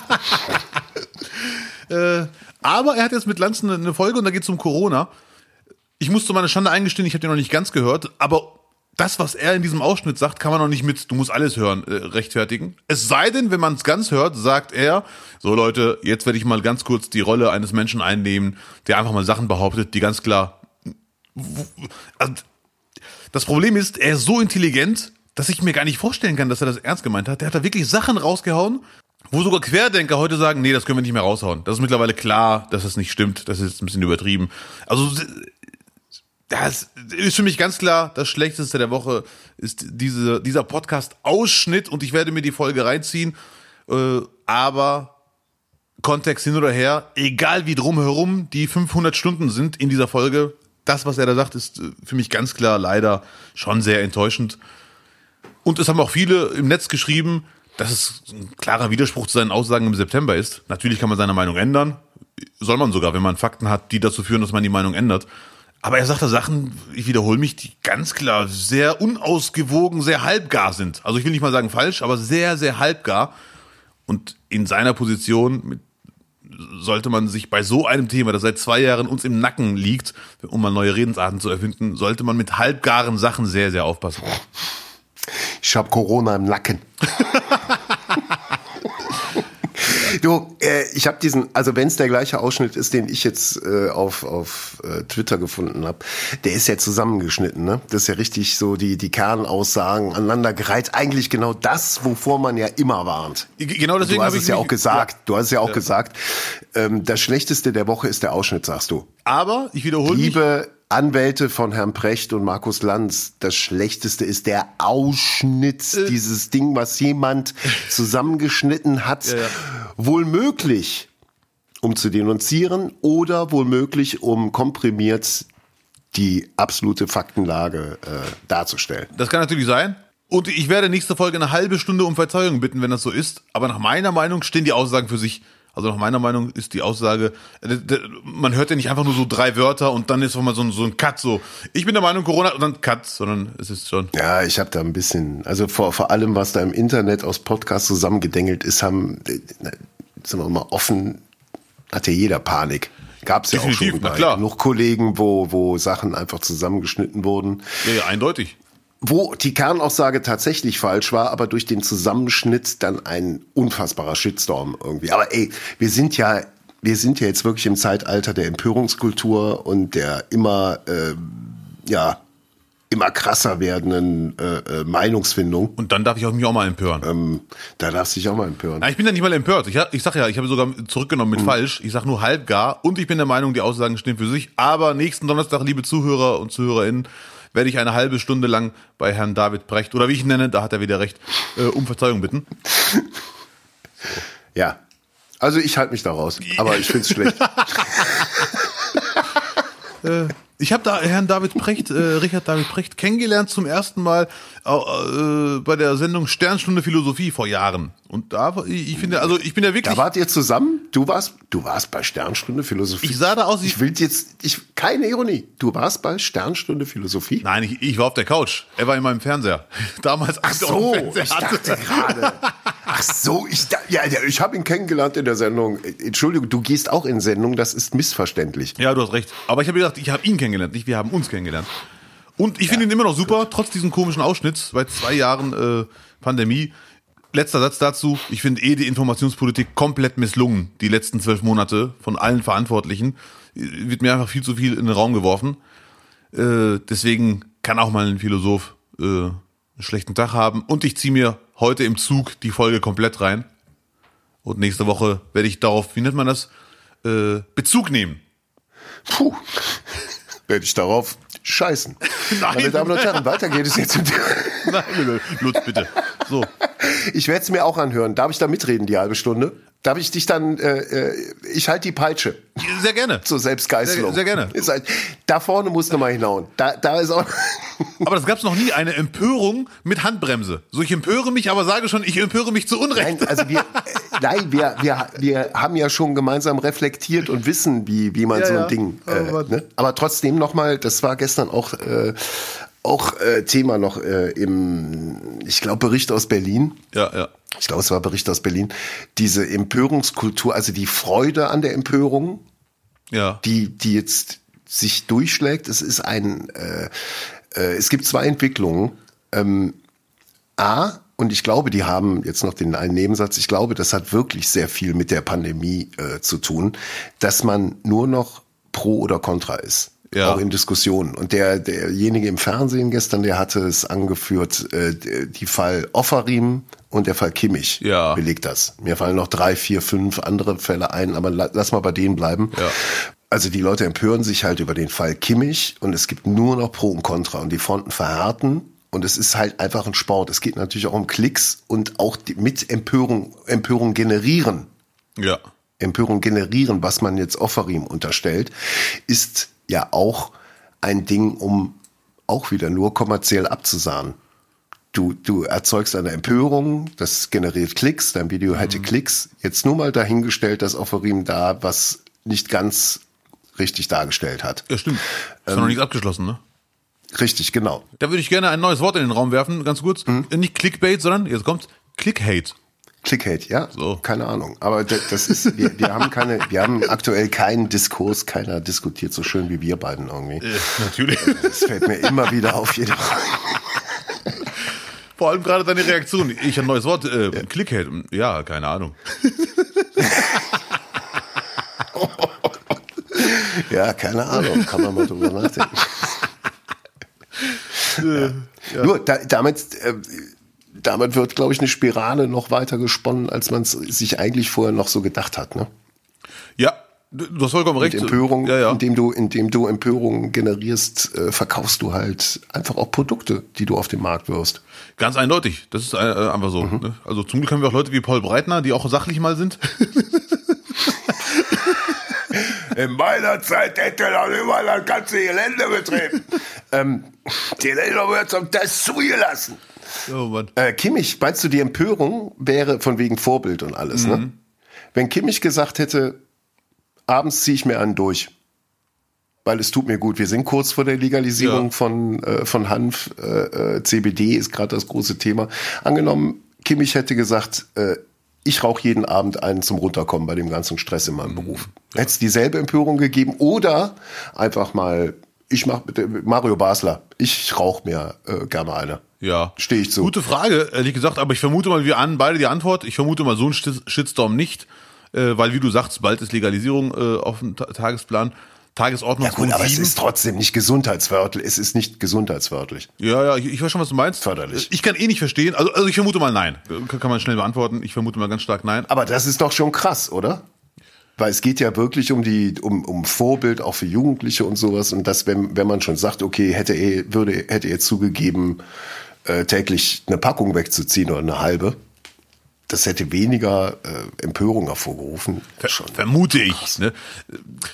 Äh, aber er hat jetzt mit Lanz eine, Folge und da geht es um Corona. Ich muss zu meiner Schande eingestehen, ich habe den noch nicht ganz gehört, aber das, was er in diesem Ausschnitt sagt, kann man noch nicht mit, du musst alles hören, äh, rechtfertigen. Es sei denn, wenn man es ganz hört, sagt er, so Leute, jetzt werde ich mal ganz kurz die Rolle eines Menschen einnehmen, der einfach mal Sachen behauptet, die ganz klar. Also, das Problem ist, er ist so intelligent, dass ich mir gar nicht vorstellen kann, dass er das ernst gemeint hat. Der hat da wirklich Sachen rausgehauen, wo sogar Querdenker heute sagen, nee, das können wir nicht mehr raushauen. Das ist mittlerweile klar, dass das nicht stimmt. Das ist jetzt ein bisschen übertrieben. Also das ist für mich ganz klar, das Schlechteste der Woche ist diese, dieser Podcast-Ausschnitt und ich werde mir die Folge reinziehen. Äh, aber Kontext hin oder her, egal wie drumherum die 500 Stunden sind in dieser Folge, das, was er da sagt, ist äh, für mich ganz klar leider schon sehr enttäuschend. Und es haben auch viele im Netz geschrieben, dass es ein klarer Widerspruch zu seinen Aussagen im September ist. Natürlich kann man seine Meinung ändern. Soll man sogar, wenn man Fakten hat, die dazu führen, dass man die Meinung ändert. Aber er sagt da Sachen, ich wiederhole mich, die ganz klar sehr unausgewogen, sehr halbgar sind. Also ich will nicht mal sagen falsch, aber sehr, sehr halbgar. Und in seiner Position sollte man sich bei so einem Thema, das seit zwei Jahren uns im Nacken liegt, um mal neue Redensarten zu erfinden, sollte man mit halbgaren Sachen sehr, sehr aufpassen. Ich hab Corona im Nacken. Du, äh, ich habe diesen, also wenn es der gleiche Ausschnitt ist, den ich jetzt äh, auf, auf äh, Twitter gefunden habe, der ist ja zusammengeschnitten, ne? Das ist ja richtig so die, die Kernaussagen aneinandergereiht. Eigentlich genau das, wovor man ja immer warnt. Genau deswegen du hast es ja auch gesagt. Du hast es ja auch Ja. gesagt. Ähm, das Schlechteste der Woche ist der Ausschnitt, sagst du. Aber ich wiederhole mich. Anwälte von Herrn Precht und Markus Lanz, das Schlechteste ist der Ausschnitt, Äh. dieses Ding, was jemand zusammengeschnitten hat, Ja, ja. wohl möglich, um zu denunzieren oder wohl möglich, um komprimiert die absolute Faktenlage äh, darzustellen. Das kann natürlich sein. Und ich werde nächste Folge eine halbe Stunde um Verzeihung bitten, wenn das so ist. Aber nach meiner Meinung stehen die Aussagen für sich. Also nach meiner Meinung ist die Aussage, äh, man hört ja nicht einfach nur so drei Wörter und dann ist auch mal so ein, so ein Cut, so, ich bin der Meinung Corona und dann Cut, sondern es ist schon. Ja, ich habe da ein bisschen, also vor, vor allem, was da im Internet aus Podcasts zusammengedengelt ist, haben, äh, sind wir mal offen, hatte jeder Panik. Gab es ja auch schon na klar. genug Kollegen, wo, wo Sachen einfach zusammengeschnitten wurden. Ja, ja, eindeutig. Wo die Kernaussage tatsächlich falsch war, aber durch den Zusammenschnitt dann ein unfassbarer Shitstorm irgendwie. Aber ey, wir sind ja, wir sind ja jetzt wirklich im Zeitalter der Empörungskultur und der immer, äh, ja, immer krasser werdenden äh, äh, Meinungsfindung. Und dann darf ich auch mich auch mal empören. Ähm, da darfst du dich auch mal empören. Na, ich bin ja nicht mal empört. Ich, ich sag ja, ich habe sogar zurückgenommen mit falsch. Ich sag nur halb gar. Und ich bin der Meinung, die Aussagen stehen für sich. Aber nächsten Donnerstag, liebe Zuhörer und Zuhörerinnen, werde ich eine halbe Stunde lang bei Herrn David Brecht, oder wie ich ihn nenne, da hat er wieder recht, äh, um Verzeihung bitten. Ja. Also ich halte mich da raus, aber ich find's schlecht. Ich habe da Herrn David Precht, äh, Richard David Precht kennengelernt zum ersten Mal äh, bei der Sendung Sternstunde Philosophie vor Jahren. Und da, ich finde, also ich bin ja wirklich. Da wart ihr zusammen? Du warst, du warst bei Sternstunde Philosophie. Ich sah da aus. Ich will jetzt, ich, keine Ironie. Du warst bei Sternstunde Philosophie? Nein, ich, ich war auf der Couch. Er war in meinem Fernseher. Damals. Ach so, ich dachte gerade. Ach so, ich, ja, ja, ich habe ihn kennengelernt in der Sendung. Entschuldigung, du gehst auch in Sendung, das ist missverständlich. Ja, du hast recht. Aber ich habe gedacht, ich habe ihn kennengelernt, nicht wir haben uns kennengelernt. Und ich finde ihn immer noch super, trotz diesem komischen Ausschnitts, bei zwei Jahren äh, Pandemie. Letzter Satz dazu. Ich finde eh die Informationspolitik komplett misslungen, die letzten zwölf Monate von allen Verantwortlichen. Wird mir einfach viel zu viel in den Raum geworfen. Äh, deswegen kann auch mal ein Philosoph äh, einen schlechten Tag haben. Und ich ziehe mir heute im Zug die Folge komplett rein. Und nächste Woche werde ich darauf, wie nennt man das, äh, Bezug nehmen. Puh. Werde ich darauf scheißen. Nein. Meine Damen und Herren, weiter geht es jetzt. Nein, Lutz, bitte. So. Ich werde es mir auch anhören. Darf ich da mitreden, die halbe Stunde? Darf ich dich dann, äh, äh, ich halte die Peitsche. Sehr gerne. Zur Selbstgeißelung. Sehr- sehr gerne. Halt, da vorne muss noch mal hinhauen. Da, da ist auch. Aber das gab's noch nie, eine Empörung mit Handbremse. So, ich empöre mich, aber sage schon, ich empöre mich zu Unrecht. Nein, also wir, äh, nein, wir, wir, wir haben ja schon gemeinsam reflektiert und wissen, wie, wie man Ja, so ein ja. Ding. Äh, Mann. ne? Aber trotzdem nochmal, das war gestern auch, äh, auch äh, Thema noch äh, im, ich glaube, Bericht aus Berlin. Ja, ja. Ich glaube, es war Bericht aus Berlin. Diese Empörungskultur, also die Freude an der Empörung, Ja. die, die jetzt sich durchschlägt. Es ist ein, äh, äh, es gibt zwei Entwicklungen. Ähm, A, und ich glaube, die haben jetzt noch den einen Nebensatz, ich glaube, das hat wirklich sehr viel mit der Pandemie äh, zu tun, dass man nur noch pro oder contra ist. Ja. Auch in Diskussionen. Und der, derjenige im Fernsehen gestern, der hatte es angeführt, äh, die Fall Offerim und der Fall Kimmich Ja. belegt das. Mir fallen noch drei, vier, fünf andere Fälle ein, aber la- lass mal bei denen bleiben. Ja. Also die Leute empören sich halt über den Fall Kimmich und es gibt nur noch Pro und Contra und die Fronten verhärten und es ist halt einfach ein Sport. Es geht natürlich auch um Klicks und auch mit Empörung, Empörung generieren. Ja. Empörung generieren, was man jetzt Offerim unterstellt, ist ja auch ein Ding, um auch wieder nur kommerziell abzusahnen. Du, du erzeugst eine Empörung, das generiert Klicks, dein Video hätte Mhm. Klicks. Jetzt nur mal dahingestellt, dass Offerim da was nicht ganz richtig dargestellt hat. Ja, stimmt. Ist noch nichts abgeschlossen, ne? Richtig, genau. Da würde ich gerne ein neues Wort in den Raum werfen, ganz kurz. Äh, Nicht Clickbait, sondern, jetzt kommt Clickhate. Clickbait, ja, So. keine Ahnung. Aber das ist, wir, wir haben keine, wir haben aktuell keinen Diskurs, keiner diskutiert so schön wie wir beiden irgendwie. Äh, natürlich. Das fällt mir immer wieder auf jede Vor allem gerade deine Reaktion. Ich ein neues Wort, äh, Clickhate. Ja, keine Ahnung. Ja, keine Ahnung, kann man mal drüber nachdenken. Nur da, damit, äh, damit wird, glaube ich, eine Spirale noch weiter gesponnen, als man es sich eigentlich vorher noch so gedacht hat. Ne? Ja, du du hast vollkommen recht. Empörung, Ja, ja. indem du, indem du Empörung generierst, äh, verkaufst du halt einfach auch Produkte, die du auf den Markt wirst. Ganz eindeutig. Das ist äh, einfach so. Ne? Also zum Glück haben wir auch Leute wie Paul Breitner, die auch sachlich mal sind. In meiner Zeit hätte er noch immer das ganze Gelände betrieben. ähm, den hätte er mir zum Test zugelassen. Oh Mann. Äh, Kimmich, meinst du, die Empörung wäre von wegen Vorbild und alles, ne? Wenn Kimmich gesagt hätte, abends ziehe ich mir einen durch, weil es tut mir gut. Wir sind kurz vor der Legalisierung Ja. von, äh, von Hanf. Äh, äh, CBD ist gerade das große Thema. Angenommen, Kimmich hätte gesagt, äh, ich rauche jeden Abend einen zum Runterkommen bei dem ganzen Stress in meinem Beruf. Hätte es dieselbe Empörung gegeben oder einfach mal ich mach Mario Basler. Ich rauche mir äh, gerne eine. Ja. Stehe ich zu. Gute Frage, ehrlich gesagt, aber ich vermute mal, wir an beide die Antwort. Ich vermute mal so ein Shitstorm nicht, äh, weil wie du sagst, bald ist Legalisierung äh, auf dem Ta Tagesplan. Tagesordnung. Ja gut, aber es ist trotzdem nicht gesundheitswörtlich. Es ist nicht gesundheitswörtlich. Ja, ja, ich, ich weiß schon, was du meinst. Förderlich. Ich kann eh nicht verstehen. Also, also ich vermute mal nein. Kann, kann man schnell beantworten. Ich vermute mal ganz stark nein. Aber das ist doch schon krass, oder? Weil es geht ja wirklich um die, um, um Vorbild auch für Jugendliche und sowas. Und das, wenn, wenn man schon sagt, okay, hätte er, würde, hätte er zugegeben, äh, täglich eine Packung wegzuziehen oder eine halbe, das hätte weniger äh, Empörung hervorgerufen. Schon Vermute ich. Ne?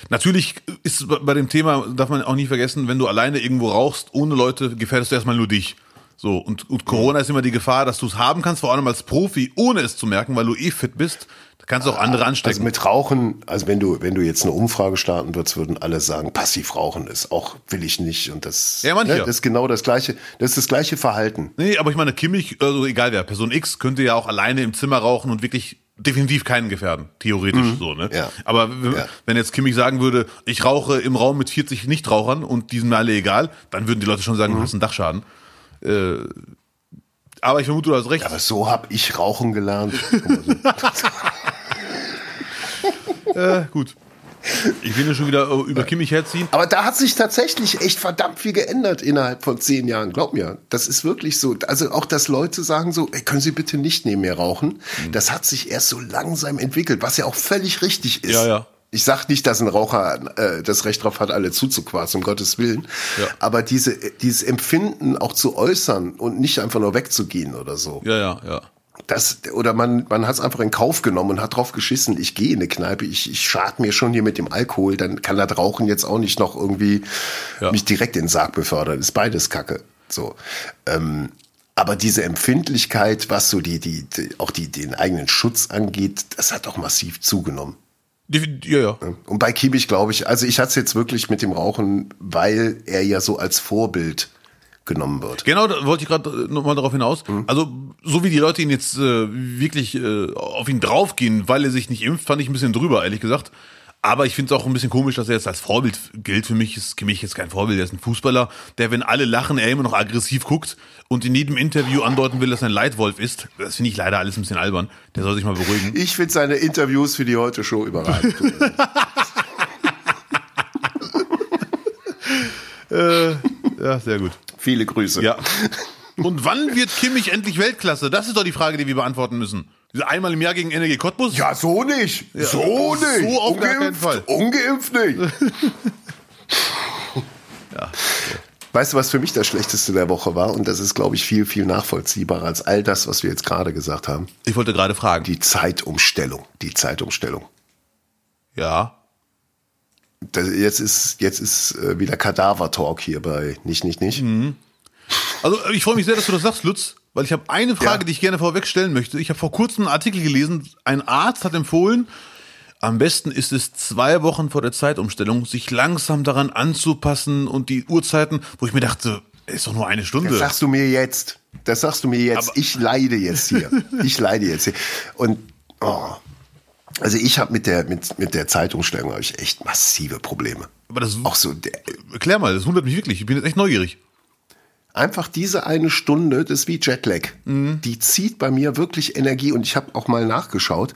Natürlich ist bei dem Thema, darf man auch nie vergessen, wenn du alleine irgendwo rauchst, ohne Leute, gefährdest du erstmal nur dich. So, und, und Corona ist immer die Gefahr, dass du es haben kannst, vor allem als Profi, ohne es zu merken, weil du eh fit bist. Kannst du auch andere anstecken. Also mit Rauchen, also wenn du, wenn du jetzt eine Umfrage starten würdest, würden alle sagen, passiv rauchen ist auch, will ich nicht. Und das, Ja, manche. ne, das ist genau das gleiche, das ist das gleiche Verhalten. Nee, aber ich meine, Kimmich, also egal wer, Person X könnte ja auch alleine im Zimmer rauchen und wirklich definitiv keinen gefährden, theoretisch so, ne? Ja. Aber wenn, Ja. wenn jetzt Kimmich sagen würde, ich rauche im Raum mit 40 Nichtrauchern und die sind mir alle egal, dann würden die Leute schon sagen, du hast einen Dachschaden. Äh, aber ich vermute, du hast recht. Aber so hab ich Rauchen gelernt. Äh, gut. Ich will ja schon wieder äh, über Kimmich herziehen. Aber da hat sich tatsächlich echt verdammt viel geändert innerhalb von zehn Jahren. Glaub mir, das ist wirklich so. Also auch, dass Leute sagen so, ey, können Sie bitte nicht neben mir rauchen? Mhm. Das hat sich erst so langsam entwickelt, was ja auch völlig richtig ist. Ja, ja. Ich sag nicht, dass ein Raucher äh, das Recht drauf hat, alle zuzuquarzen, um Gottes Willen. Ja. Aber diese, dieses Empfinden auch zu äußern und nicht einfach nur wegzugehen oder so. Ja, ja, ja. Das, oder man, man hat es einfach in Kauf genommen und hat drauf geschissen, ich gehe in eine Kneipe, ich, ich schad mir schon hier mit dem Alkohol, dann kann das Rauchen jetzt auch nicht noch irgendwie Ja. mich direkt in den Sarg befördern. Ist beides Kacke. So. Ähm, aber diese Empfindlichkeit, was so die, die, die auch die, den eigenen Schutz angeht, das hat doch massiv zugenommen. Die- Ja, ja. Und bei Kimmich glaube ich, also ich hatte es jetzt wirklich mit dem Rauchen, weil er ja so als Vorbild genommen wird. Genau, da wollte ich gerade nochmal darauf hinaus. Mhm. Also, so wie die Leute ihn jetzt äh, wirklich äh, auf ihn draufgehen, weil er sich nicht impft, fand ich ein bisschen drüber, ehrlich gesagt. Aber ich finde es auch ein bisschen komisch, dass er jetzt als Vorbild gilt. Für mich ist Kimmich jetzt kein Vorbild. Er ist ein Fußballer, der, wenn alle lachen, er immer noch aggressiv guckt und in jedem Interview andeuten will, dass er ein Leitwolf ist. Das finde ich leider alles ein bisschen albern. Der soll sich mal beruhigen. Ich finde seine Interviews für die Heute Show überragend. Ja, sehr gut. Viele Grüße. Ja. Und wann wird Kimmich endlich Weltklasse? Das ist doch die Frage, die wir beantworten müssen. Einmal im Jahr gegen NRG Cottbus? Ja, so nicht. So nicht. so auf gar keinen Ungeimpft- Fall. Ungeimpft nicht. Ja. Weißt du, was für mich das Schlechteste der Woche war? Und das ist, glaube ich, viel, viel nachvollziehbarer als all das, was wir jetzt gerade gesagt haben. Ich wollte gerade fragen. Die Zeitumstellung. Die Zeitumstellung. ja. Das, jetzt ist, jetzt ist äh, wieder Kadaver-Talk hier bei Nicht, Nicht, Nicht. Also ich freue mich sehr, dass du das sagst, Lutz, weil ich habe eine Frage, Ja. die ich gerne vorweg stellen möchte. Ich habe vor kurzem einen Artikel gelesen, ein Arzt hat empfohlen, am besten ist es zwei Wochen vor der Zeitumstellung, sich langsam daran anzupassen und die Uhrzeiten, wo ich mir dachte, ist doch nur eine Stunde. Das sagst du mir jetzt. Das sagst du mir jetzt. Aber- ich leide jetzt hier. Ich leide jetzt hier. Und oh, also ich habe mit der mit mit der Zeitumstellung habe ich echt massive Probleme. Aber das Auch so der, erklär mal, das wundert mich wirklich. Ich bin jetzt echt neugierig. einfach diese eine Stunde, das ist wie Jetlag. Die zieht bei mir wirklich Energie und ich habe auch mal nachgeschaut.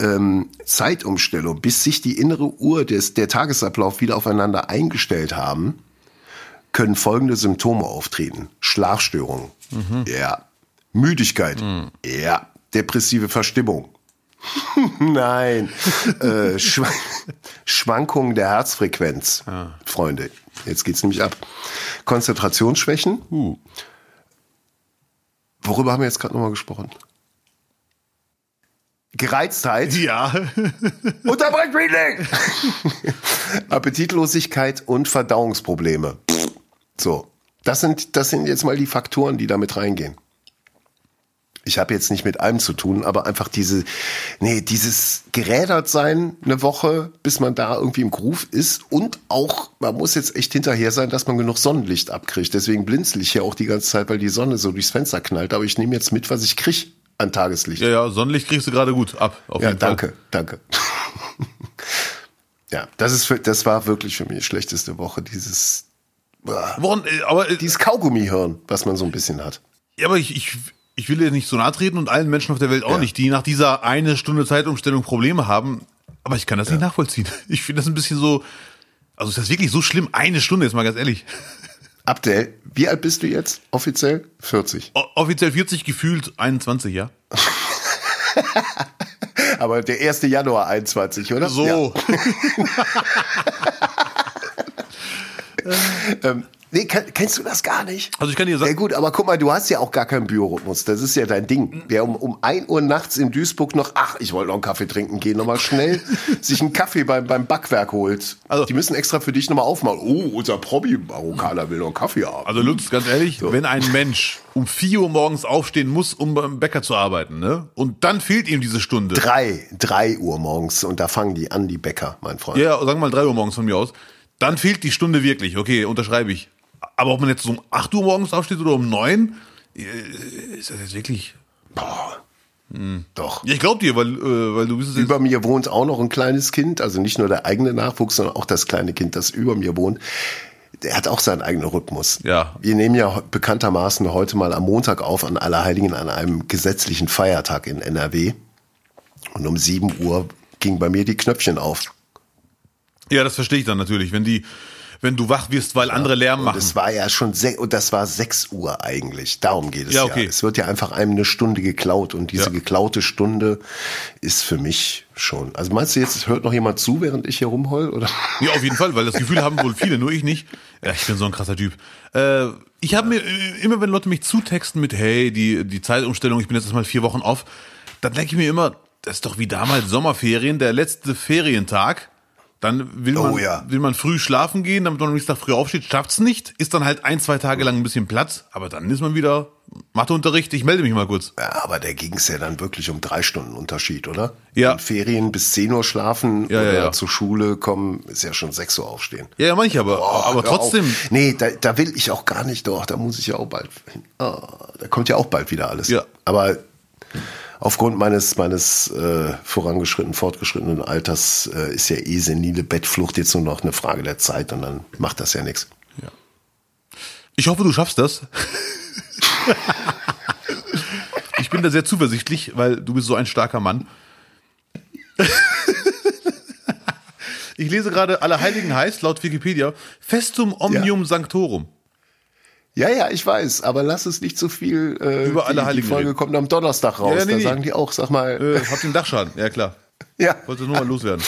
Ähm, Zeitumstellung, bis sich die innere Uhr des der Tagesablauf wieder aufeinander eingestellt haben, können folgende Symptome auftreten: Schlafstörungen, ja, Müdigkeit, ja, depressive Verstimmung. Nein, äh, Schw Schwankungen der Herzfrequenz, Freunde. Jetzt geht's nämlich ab. Konzentrationsschwächen. Worüber haben wir jetzt gerade nochmal gesprochen? Gereiztheit. Ja. Unterbrecht mich! Appetitlosigkeit und Verdauungsprobleme. So. Das sind, das sind jetzt mal die Faktoren, die da mit reingehen. Ich habe jetzt nicht mit allem zu tun, aber einfach diese, nee, dieses gerädert sein eine Woche, bis man da irgendwie im Groove ist und auch, man muss jetzt echt hinterher sein, dass man genug Sonnenlicht abkriegt. Deswegen blinzel ich ja auch die ganze Zeit, weil die Sonne so durchs Fenster knallt. Aber ich nehme jetzt mit, was ich krieg an Tageslicht. Ja, ja, Sonnenlicht kriegst du gerade gut ab. Ja, jeden Fall. danke, danke. ja, das ist für, das war wirklich für mich die schlechteste Woche, dieses Woran, äh, aber, äh, Dieses Kaugummihirn, was man so ein bisschen hat. ja, aber ich, ich, ich will dir nicht so nahe treten und allen Menschen auf der Welt auch Ja. nicht, die nach dieser eine Stunde Zeitumstellung Probleme haben. Aber ich kann das nicht nachvollziehen. Ich finde das ein bisschen so, also ist das wirklich so schlimm? Eine Stunde, jetzt mal ganz ehrlich. Abdel, wie alt bist du jetzt offiziell? 40. O offiziell 40, gefühlt 21, ja? Aber der 1. Januar 21, oder? So. Ja. Ähm, nee, kenn, kennst du das gar nicht? Also ich kann dir Ja sagen, gut, aber guck mal, du hast ja auch gar keinen Biorhythmus. Das ist ja dein Ding. Wer um, um 1 Uhr nachts in Duisburg noch, ach, ich wollte noch einen Kaffee trinken gehen, nochmal schnell sich einen Kaffee beim, beim Backwerk holt. Also- die müssen extra für dich nochmal aufmachen. Oh, unser Probi-Marokkaner will noch einen Kaffee haben. also Lutz, ganz ehrlich, wenn ein Mensch um 4 Uhr morgens aufstehen muss, um beim Bäcker zu arbeiten, ne? Und dann fehlt ihm diese Stunde. drei, drei Uhr morgens und da fangen die an, die Bäcker, mein Freund. Ja, sagen wir mal 3 Uhr morgens von mir aus. Dann fehlt die Stunde wirklich. Okay, unterschreibe ich. Aber ob man jetzt um 8 Uhr morgens aufsteht oder um 9, äh, ist das jetzt wirklich. Boah. Doch. Ja, ich glaub dir, weil, äh, weil du bist es jetzt. Über mir wohnt auch noch ein kleines Kind, also nicht nur der eigene Nachwuchs, sondern auch das kleine Kind, das über mir wohnt. Der hat auch seinen eigenen Rhythmus. Ja. Wir nehmen ja bekanntermaßen heute mal am Montag auf, an Allerheiligen, an einem gesetzlichen Feiertag in NRW. Und um 7 Uhr ging bei mir die Knöpfchen auf. Ja, das verstehe ich dann natürlich. Wenn die, wenn du wach wirst, weil andere Lärm machen. es war ja schon se und das war 6 Uhr eigentlich. Darum geht es Ja, ja. okay. Es wird ja einfach einem eine Stunde geklaut und diese Ja. geklaute Stunde ist für mich schon. Also meinst du jetzt, hört noch jemand zu, während ich hier rumheul? Oder? Ja, auf jeden Fall, weil das Gefühl haben wohl viele, nur ich nicht. Ja, ich bin so ein krasser Typ. Äh, ich habe mir äh, immer, wenn Leute mich zutexten mit, hey, die, die Zeitumstellung, ich bin jetzt erstmal vier Wochen off, dann denke ich mir immer, das ist doch wie damals Sommerferien, der letzte Ferientag. Dann will man, Oh ja. will man früh schlafen gehen, damit man am nächsten Tag früh aufsteht, schafft's nicht, ist dann halt ein, zwei Tage lang ein bisschen Platz, aber dann ist man wieder Matheunterricht, ich melde mich mal kurz. Ja, aber da ging es ja dann wirklich um drei Stunden Unterschied, oder? Ja. In Ferien bis 10 Uhr schlafen Ja, ja, oder ja. zur Schule kommen, ist ja schon 6 Uhr aufstehen. Ja, ja, manche, aber, Oh, aber hör auf. trotzdem. Nee, da, da will ich auch gar nicht doch. Da muss ich ja auch bald hin. Ah, da kommt ja auch bald wieder alles. Ja. Aber aufgrund meines, meines äh, vorangeschrittenen, fortgeschrittenen Alters äh, ist ja eh senile Bettflucht jetzt nur noch eine Frage der Zeit und dann macht das ja nichts. Ich hoffe, du schaffst das. ich bin da sehr zuversichtlich, weil du bist so ein starker Mann. Ich lese gerade, Allerheiligen heißt laut Wikipedia Festum Omnium Sanctorum. Ja, ja, ich weiß, aber lass es nicht zu viel. Äh, Über alle die, die Heiligen Folge reden. kommt am Donnerstag raus. Ja, nee, da nee. sagen die auch, sag mal, Äh, habt den Dachschaden, ja klar. ja, Wollte nur mal loswerden.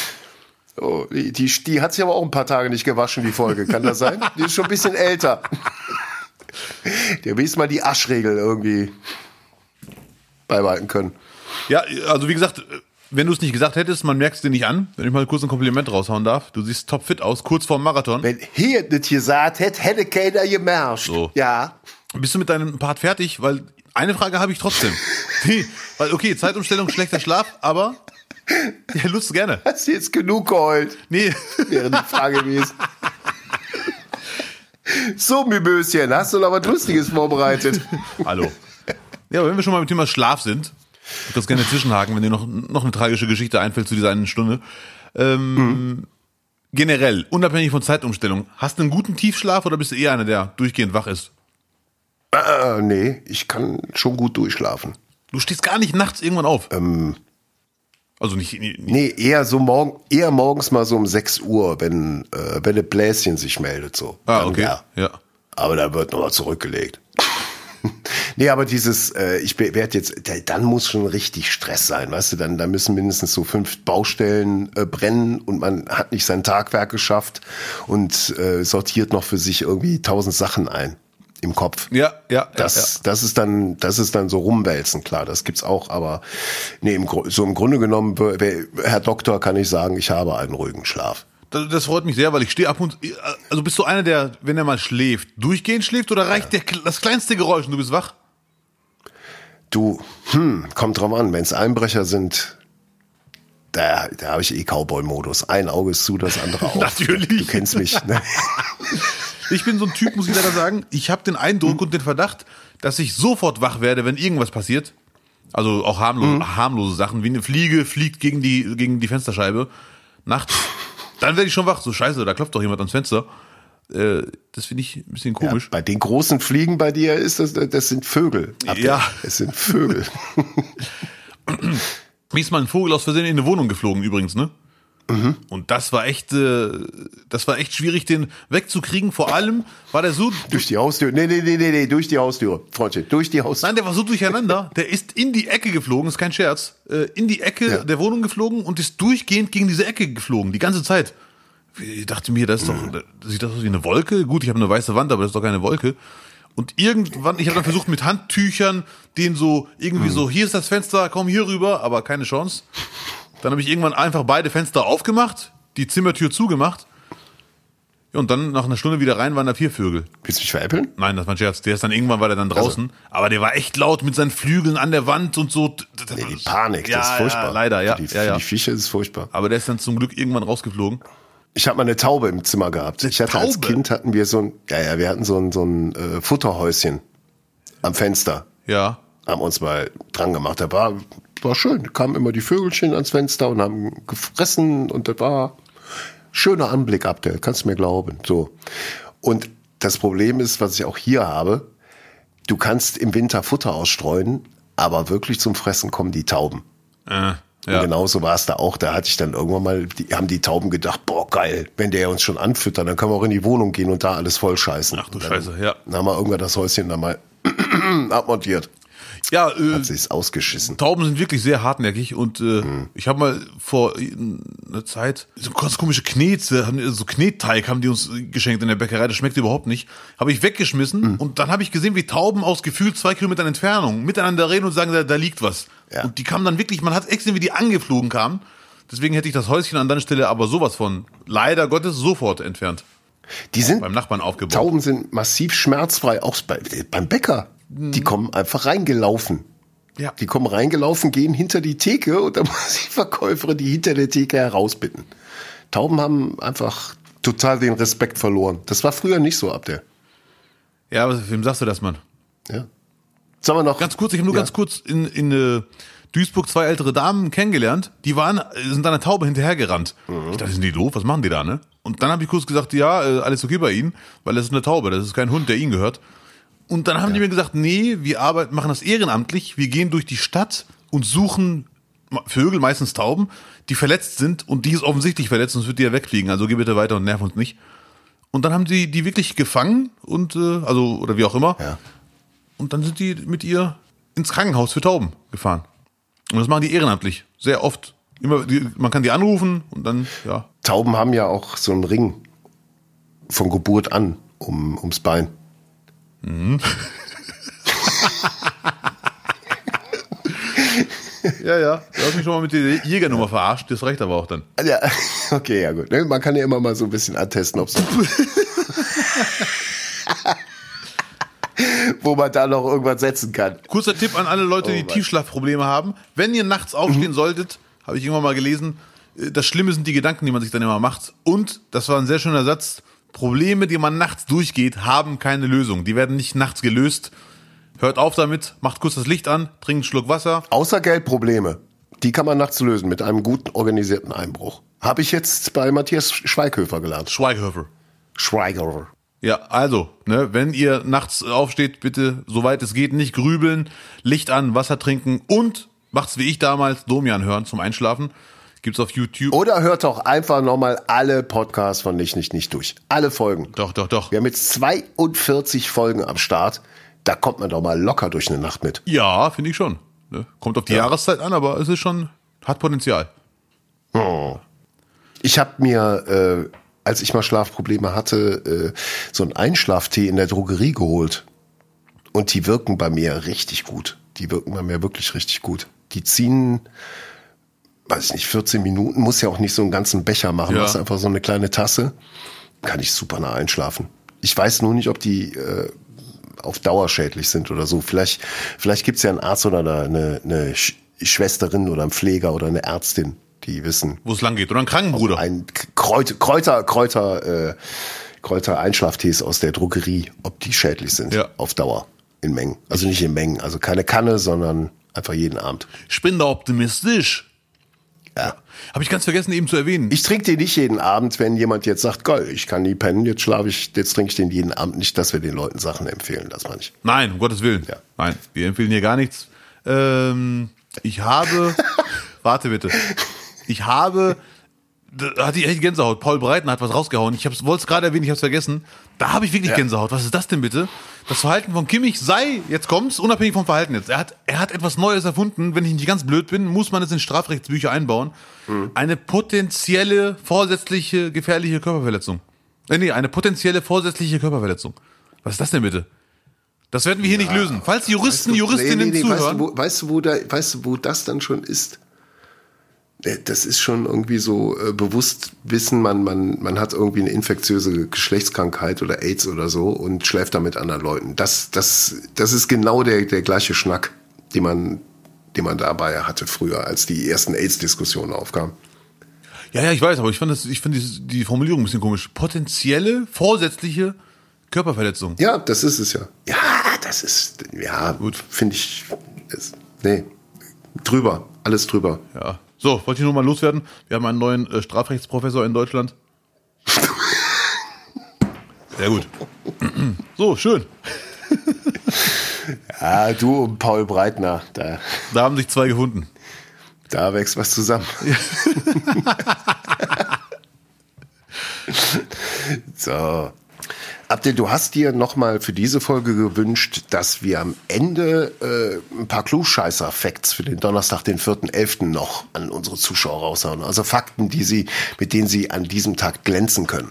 oh, die, die, die hat sich aber auch ein paar Tage nicht gewaschen, die Folge. Kann das sein? Die ist schon ein bisschen älter. Der will mal die Aschregel irgendwie beibehalten können. Ja, also wie gesagt, wenn du es nicht gesagt hättest, man merkt es dir nicht an, wenn ich mal kurz ein Kompliment raushauen darf. Du siehst topfit aus, kurz vorm Marathon. Wenn hier nicht gesagt hätte, hätte keiner gemerkt. So. Ja. Bist du mit deinem Part fertig? Weil eine Frage habe ich trotzdem. Nee, weil okay, Zeitumstellung, schlechter Schlaf, aber ja, Lust gerne. Hast du jetzt genug geheult? Nee, Wäre die Frage gewesen. So, Mimöschen, hast du noch was Lustiges vorbereitet? hallo. Ja, aber wenn wir schon mal dem Thema Schlaf sind, ich würde gerne zwischenhaken, wenn dir noch, noch eine tragische Geschichte einfällt zu dieser einen Stunde. Ähm, Generell, unabhängig von Zeitumstellung, hast du einen guten Tiefschlaf oder bist du eher einer, der durchgehend wach ist? Äh, nee, ich kann schon gut durchschlafen. Du stehst gar nicht nachts irgendwann auf. also nicht, nicht Nee, eher so morgen, eher morgens mal so um 6 Uhr, wenn, äh, wenn ein Bläschen sich meldet, so. Ah, Dann okay. ja. Ja. Aber da wird nochmal zurückgelegt. nee, aber dieses, äh, ich werde jetzt, da- dann muss schon richtig Stress sein, weißt du, dann, da müssen mindestens so fünf Baustellen äh, brennen und man hat nicht sein Tagwerk geschafft und äh, sortiert noch für sich irgendwie tausend Sachen ein im Kopf. Ja, ja, Das, ja, ja. das ist dann, das ist dann so rumwälzen, klar, das gibt's auch, aber nee, im, so im Grunde genommen, Herr Doktor, kann ich sagen, ich habe einen ruhigen Schlaf. Das, das freut mich sehr, weil ich stehe ab und also bist du einer, der, wenn er mal schläft, durchgehend schläft oder reicht der, das kleinste Geräusch und du bist wach? Du, hm, kommt drauf an, wenn's Einbrecher sind, da, da habe ich eh Cowboy-Modus. Ein Auge ist zu, das andere auf. Natürlich. Du kennst mich. Ne? Ich bin so ein Typ, muss ich leider sagen. Ich habe den Eindruck und den Verdacht, dass ich sofort wach werde, wenn irgendwas passiert. Also auch harmlose, harmlose Sachen, wie eine Fliege fliegt gegen die, gegen die Fensterscheibe nachts. Dann werde ich schon wach. So scheiße, da klopft doch jemand ans Fenster. Äh, das finde ich ein bisschen Ja, komisch. bei den großen Fliegen bei dir ist das, das sind Vögel. Ihr- Ja. Es sind Vögel. Mir ist mal ein Vogel aus Versehen in eine Wohnung geflogen übrigens, ne? Mhm. Und das war echt, äh, das war echt schwierig, den wegzukriegen. Vor allem war der so, durch die Haustür. Nee, nee, nee, nee, nee, durch die Haustür. Freundchen, durch die Haustür. nein, der war so durcheinander. Der ist in die Ecke geflogen, ist kein Scherz, äh, in die Ecke Ja. der Wohnung geflogen und ist durchgehend gegen diese Ecke geflogen, die ganze Zeit. Ich dachte mir, das ist doch, Mhm. das sieht das aus wie eine Wolke? Gut, ich habe eine weiße Wand, aber das ist doch keine Wolke. Und irgendwann, ich habe dann versucht mit Handtüchern den so irgendwie Mhm. so, hier ist das Fenster, komm hier rüber, aber keine Chance. Dann habe ich irgendwann einfach beide Fenster aufgemacht, die Zimmertür zugemacht. Ja, und dann nach einer Stunde wieder rein waren da vier Vögel. Willst du mich veräppeln? Nein, das war ein Scherz. Der ist dann irgendwann war der dann draußen, aber der war echt laut mit seinen Flügeln an der Wand und so. Nee, die Panik, ja, das ist furchtbar. Ja, leider, ja. Für die, ja, ja. Für die Viecher ist es furchtbar. Aber der ist dann zum Glück irgendwann rausgeflogen. Ich habe mal eine Taube im Zimmer gehabt. Ich hatte als Taube? Kind hatten wir so ein, ja, ja, wir hatten so ein, so ein äh, Futterhäuschen am Fenster. Ja. Haben uns mal dran gemacht. Da war, war schön. Da kamen immer die Vögelchen ans Fenster und haben gefressen und das war schöner Anblick ab der, kannst du mir glauben. So. Und das Problem ist, was ich auch hier habe, du kannst im Winter Futter ausstreuen, aber wirklich zum Fressen kommen die Tauben. Äh, Und ja. genauso war es da auch. Da hatte ich dann irgendwann mal, die, haben die Tauben gedacht, boah, geil, wenn der uns schon anfüttert, dann können wir auch in die Wohnung gehen und da alles voll scheißen. Ach du Und dann, Scheiße, ja. Dann haben wir irgendwann das Häuschen dann mal abmontiert. Ja, äh, Hat sich's ausgeschissen. Tauben sind wirklich sehr hartnäckig und äh, Mhm. ich habe mal vor einer Zeit so ganz komische Knete, haben die- so Knetteig haben die uns geschenkt in der Bäckerei, das schmeckt überhaupt nicht. Habe ich weggeschmissen Mhm. und dann habe ich gesehen, wie Tauben aus gefühlt zwei Kilometern Entfernung miteinander reden und sagen, da, da liegt was. Ja. Und die kamen dann wirklich, man hat extra wie die angeflogen kamen. Deswegen hätte ich das Häuschen an deiner Stelle aber sowas von leider Gottes sofort entfernt. Die sind, Beim Nachbarn aufgebaut. Tauben sind massiv schmerzfrei, auch bei, beim Bäcker. Die kommen einfach reingelaufen. Ja. Die kommen reingelaufen, gehen hinter die Theke und dann muss die Verkäuferin die hinter der Theke herausbitten. Tauben haben einfach total den Respekt verloren. Das war früher nicht so ab der. Ja, aber wem sagst du das, Mann? Ja. Sollen wir noch? Ganz kurz, ich habe nur Ja. ganz kurz in, in äh, Duisburg zwei ältere Damen kennengelernt, die waren, sind an einer Taube hinterhergerannt. Ich dachte, sind die doof? Was machen die da, ne? Und dann habe ich kurz gesagt, ja, äh, alles okay bei ihnen, weil das ist eine Taube, das ist kein Hund, der ihnen gehört. Und dann haben die mir gesagt, nee, wir arbeiten, machen das ehrenamtlich, wir gehen durch die Stadt und suchen Vögel, meistens Tauben, die verletzt sind und die ist offensichtlich verletzt, sonst wird die ja wegfliegen. Also geh bitte weiter und nerv uns nicht. Und dann haben sie die wirklich gefangen und äh, also oder wie auch immer. Ja. Und dann sind die mit ihr ins Krankenhaus für Tauben gefahren. Und das machen die ehrenamtlich. Sehr oft. Immer, die, man kann die anrufen und dann, ja. Tauben haben ja auch so einen Ring von Geburt an um, ums Bein. Ja, ja. Du hast mich schon mal mit der Jägernummer verarscht. Das reicht aber auch dann. Ja, okay, ja gut. Ne, Man kann ja immer mal so ein bisschen antesten, ob es wo man da noch irgendwas setzen kann. Kurzer Tipp an alle Leute, die Mann. Tiefschlafprobleme haben. Wenn ihr nachts aufstehen solltet, habe ich irgendwann mal gelesen, äh, das Schlimme sind die Gedanken, die man sich dann immer macht. Und, das war ein sehr schöner Satz, Probleme, die man nachts durchgeht, haben keine Lösung. Die werden nicht nachts gelöst. Hört auf damit, macht kurz das Licht an, trinkt einen Schluck Wasser. Außer Geldprobleme. Die kann man nachts lösen mit einem guten organisierten Einbruch. Habe ich jetzt bei Matthias Schweighöfer gelernt. Schweighöfer. Schweighöfer. Ja, also, ne, wenn ihr nachts aufsteht, bitte, soweit es geht, nicht grübeln, Licht an, Wasser trinken und macht's wie ich damals, Domian hören zum Einschlafen. Gibt's auf YouTube. Oder hört doch einfach nochmal alle Podcasts von Nicht, Nicht, Nicht durch. Alle Folgen. Doch, doch, doch. Wir haben jetzt 42 Folgen am Start. Da kommt man doch mal locker durch eine Nacht mit. Ja, finde ich schon. Ne? Kommt auf die Jahreszeit an, aber es ist schon, hat Potenzial. Ich habe mir, äh, als ich mal Schlafprobleme hatte, äh, so einen Einschlaftee in der Drogerie geholt. Und die wirken bei mir richtig gut. Die wirken bei mir wirklich richtig gut. Die ziehen, weiß ich nicht, 14 Minuten, muss ja auch nicht so einen ganzen Becher machen, Ja. machst einfach so eine kleine Tasse. Kann ich super nah einschlafen. Ich weiß nur nicht, ob die äh, auf Dauer schädlich sind oder so. Vielleicht, vielleicht gibt's ja einen Arzt oder eine, eine Sch Schwesterin oder einen Pfleger oder eine Ärztin, die wissen, Wo es lang geht. Oder ein Krankenbruder. ein Kräuter, Kräuter, Kräuter, äh, Kräuter Einschlaftees aus der Drogerie, ob die schädlich sind Ja. auf Dauer in Mengen. Also nicht in Mengen, also keine Kanne, sondern einfach jeden Abend. Ich bin da optimistisch. Ja. Habe ich ganz vergessen eben zu erwähnen. Ich trinke den nicht jeden Abend, wenn jemand jetzt sagt, geil, ich kann nie pennen, jetzt schlafe ich, jetzt trinke ich den jeden Abend nicht, dass wir den Leuten Sachen empfehlen, das meine ich. Nein, um Gottes Willen. Ja. Nein, wir empfehlen hier gar nichts. Ähm, ich habe, warte bitte, ich habe, da hatte ich echt Gänsehaut. Paul Breiten hat was rausgehauen. Ich wollte es gerade erwähnen, ich habe es vergessen. Da habe ich wirklich Ja. Gänsehaut. Was ist das denn bitte? Das Verhalten von Kimmich sei, jetzt kommt's, unabhängig vom Verhalten jetzt. Er hat, er hat etwas Neues erfunden. Wenn ich nicht ganz blöd bin, muss man es in Strafrechtsbücher einbauen. Eine potenzielle, vorsätzliche, gefährliche Körperverletzung. Äh, nee, eine potenzielle, vorsätzliche Körperverletzung. Was ist das denn bitte? Das werden wir hier nicht lösen. Falls Juristen, Juristinnen Weißt zuhören. du, wo, weißt, du, wo da, weißt du, wo das dann schon ist? Äh, Das ist schon irgendwie so äh, bewusst wissen, man, man, man hat irgendwie eine infektiöse Geschlechtskrankheit oder AIDS oder so und schläft da mit anderen Leuten. Das, das, das ist genau der, der gleiche Schnack, den man, den man dabei hatte früher, als die ersten AIDS-Diskussionen aufkamen. Ja, ja, ich weiß, aber ich fand das, ich finde die, die Formulierung ein bisschen komisch. Potenzielle, vorsätzliche Körperverletzung. Ja, das ist es ja. Ja, das ist, ja, gut, finde ich, ist, nee, drüber, alles drüber. Ja. So, wollte ich nur mal loswerden. Wir haben einen neuen äh, Strafrechtsprofessor in Deutschland. Sehr gut. So, schön. Ja, du und Paul Breitner, da, Da haben sich zwei gefunden. da wächst was zusammen. so. Abdel, du hast dir nochmal für diese Folge gewünscht, dass wir am Ende äh, ein paar Klugscheißer-Facts für den Donnerstag, den 4.11. noch an unsere Zuschauer raushauen. Also Fakten, die sie, mit denen sie an diesem Tag glänzen können.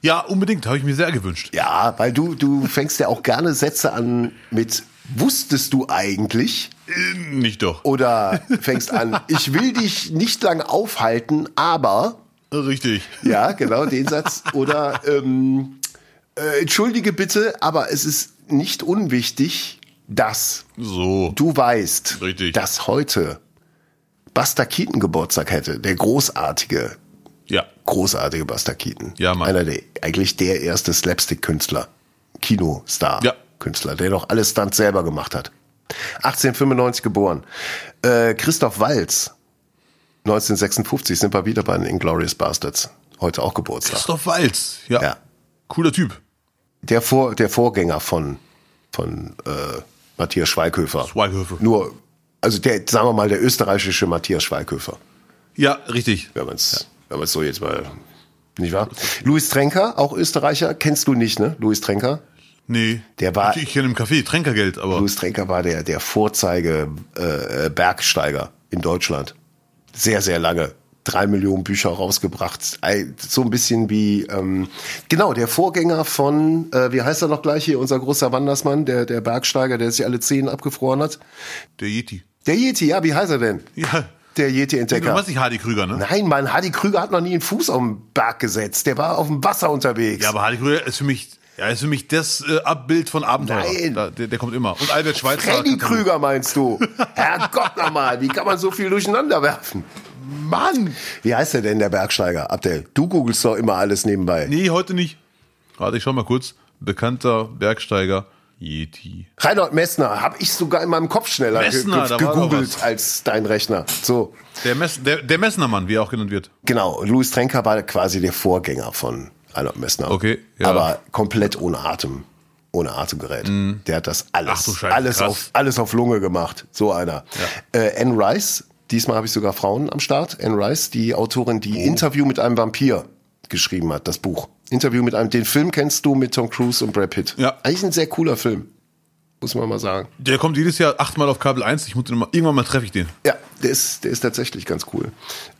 Ja, unbedingt, habe ich mir sehr gewünscht. Ja, weil du, du fängst ja auch gerne Sätze an mit Wusstest du eigentlich? Äh, Nicht doch. Oder fängst an, ich will dich nicht lange aufhalten, aber, Richtig. ja, genau, den Satz. Oder, ähm, äh, entschuldige bitte, aber es ist nicht unwichtig, dass So. du weißt, Richtig. dass heute Buster Keaton Geburtstag hätte, der großartige, Ja. großartige Buster Keaton. Ja, Mann. Einer der, eigentlich der erste Slapstick-Künstler, Kinostar, Ja. Künstler, der doch alles Stunts selber gemacht hat. 1895 geboren. Äh, Christoph Walz, 1956 sind wir wieder bei den Inglourious Bastards. Heute auch Geburtstag. Christoph Walz. Ja. Ja. Cooler Typ. Der, Vor, der Vorgänger von, von äh, Matthias Schweighöfer. Schweighöfer. Nur, also der, sagen wir mal, der österreichische Matthias Schweighöfer. Ja, richtig. Wenn man es wenn man's so jetzt mal, nicht wahr? Luis Trenker, auch Österreicher, kennst du nicht, ne? Luis Trenker? Nee. Der war- Ich, kenne im Café Tränkergeld, aber. Louis Trenker war der, der Vorzeige äh, Bergsteiger in Deutschland. Sehr, sehr lange. Drei Millionen Bücher rausgebracht. So ein bisschen wie, ähm, genau, der Vorgänger von, äh, wie heißt er noch gleich hier, unser großer Wandersmann, der, der Bergsteiger, der sich alle Zehen abgefroren hat. Der Yeti. Der Yeti, ja, wie heißt er denn? Ja. Der Du Yeti-Entdecker. weißt nicht Hardy Krüger, ne? Nein, Mann, Hardy Krüger hat noch nie einen Fuß auf den Berg gesetzt. Der war auf dem Wasser unterwegs. Ja, aber Hardy Krüger ist für mich, ja, ist für mich das äh, Abbild von Abenteuer. Nein. Da, der, der kommt immer. Und Albert Schweitzer. Freddy Krüger meinst du? Herrgott nochmal, wie kann man so viel durcheinander werfen? Mann! Wie heißt der denn, der Bergsteiger? Abdel, du googelst doch immer alles nebenbei. Nee, heute nicht. Warte, ich schau mal kurz. Bekannter Bergsteiger Yeti. Reinhold Messner, habe ich sogar in meinem Kopf schneller ge Messner, ge doch gegoogelt als dein Rechner. So, Der, Mess, der, der Messnermann, wie er auch genannt wird. genau. Louis Trenker war quasi der Vorgänger von Reinhold Messner. Okay, ja. Aber komplett ohne Atem. Ohne Atemgerät. Der hat das alles, Mhm. Ach Scheiße, alles, krass. auf, alles auf Lunge gemacht. So einer. Äh, Anne Rice, diesmal habe ich sogar Frauen am Start. Anne Rice, die Autorin, die Oh. Interview mit einem Vampir geschrieben hat, das Buch. Interview mit einem, den Film kennst du mit Tom Cruise und Brad Pitt. Ja. Eigentlich ein sehr cooler Film. Muss man mal sagen. Der kommt jedes Jahr achtmal auf Kabel 1. Ich muss ihn mal, irgendwann mal treffe ich den. Ja, der ist, der ist tatsächlich ganz cool.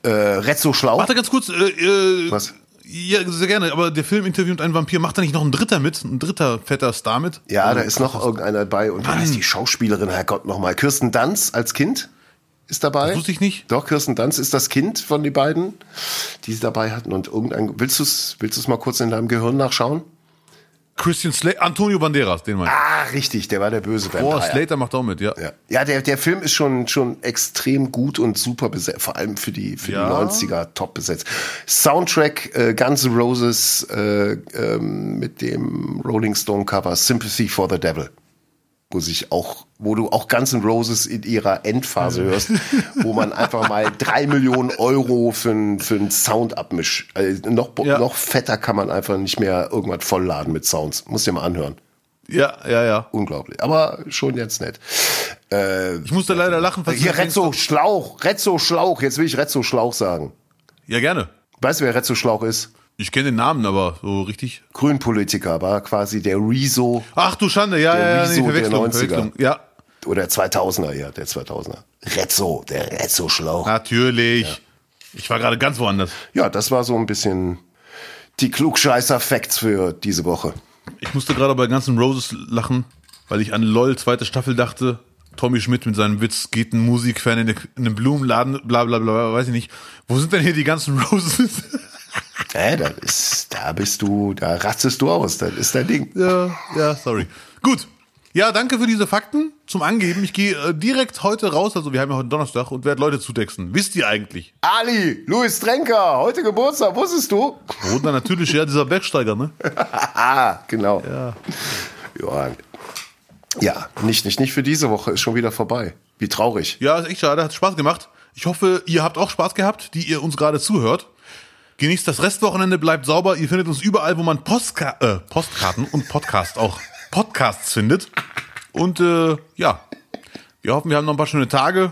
Äh, Rezzo Schlau. Warte ganz kurz. Äh, äh, Was? Ja, sehr gerne. Aber der Film Interview mit einem Vampir macht da nicht noch ein dritter mit? Ein dritter fetter Star mit? Ja, da ist noch irgendeiner dabei. Und wie heißt die Schauspielerin, Herrgott, nochmal? Kirsten Dunst als Kind ist dabei. Das wusste ich nicht. Doch, Kirsten Dunst ist das Kind von den beiden, die sie dabei hatten. Und irgendein, willst du es willst du's mal kurz in deinem Gehirn nachschauen? Christian Slater, Antonio Banderas, den meine ich. Ah, richtig, der war der böse Boah, Vampire. Slater macht auch mit, ja. Ja, ja der, der Film ist schon, schon extrem gut und super besetzt, vor allem für die, für Ja. die 90er top besetzt. Soundtrack äh, Guns N' Roses äh, ähm, mit dem Rolling Stone Cover Sympathy for the Devil. Muss ich auch, wo du auch Guns N' Roses in ihrer Endphase hörst, wo man einfach mal drei Millionen Euro für einen für einen Sound abmischt. Also noch, Ja. noch fetter kann man einfach nicht mehr irgendwas vollladen mit Sounds. Muss dir mal anhören. Ja, ja, ja. Unglaublich. Aber schon jetzt nett. Äh, Ich musste leider lachen. hier du- Rezzo Schlauch, Rezzo Schlauch. Jetzt will ich Rezzo Schlauch sagen. Ja, gerne. Weißt du, wer Rezzo Schlauch ist? Ich kenne den Namen, aber so richtig. Grünpolitiker, war quasi der Rezo Ach du Schande, ja, Der ja, ja, nee, der Verwechslung, 90er. Verwechslung. Ja, oder 2000er, ja, der 2000er. Rezzo, der Rezzo Schlauch. natürlich. Ich war gerade ganz woanders. Ja, das war so ein bisschen die Klugscheißer-Facts für diese Woche. Ich musste gerade bei ganzen Roses lachen, weil ich an LOL zweite Staffel dachte. Tommy Schmidt mit seinem Witz geht ein Musikfan in, eine, in einen Blumenladen, bla bla bla, weiß ich nicht. Wo sind denn hier die ganzen Roses? Äh, da, ist, da bist du, da rastest du aus, das ist dein Ding. ja, ja, sorry. Gut. Ja, danke für diese Fakten zum Angeben. Ich gehe äh, direkt heute raus, also wir haben ja heute Donnerstag und werde Leute zutexten. Wisst ihr eigentlich? Ali, Louis Trenker, heute Geburtstag, wusstest du? Oder natürlich, ja, dieser Bergsteiger, ne? Ah, genau. Ja. Ja, ja nicht, nicht, nicht für diese Woche, ist schon wieder vorbei. Wie traurig. Ja, ist echt schade, hat Spaß gemacht. Ich hoffe, ihr habt auch Spaß gehabt, die ihr uns gerade zuhört. Genießt das Restwochenende, bleibt sauber. Ihr findet uns überall, wo man Postka äh, Postkarten und Podcast auch Podcasts findet. Und äh, ja, wir hoffen, wir haben noch ein paar schöne Tage.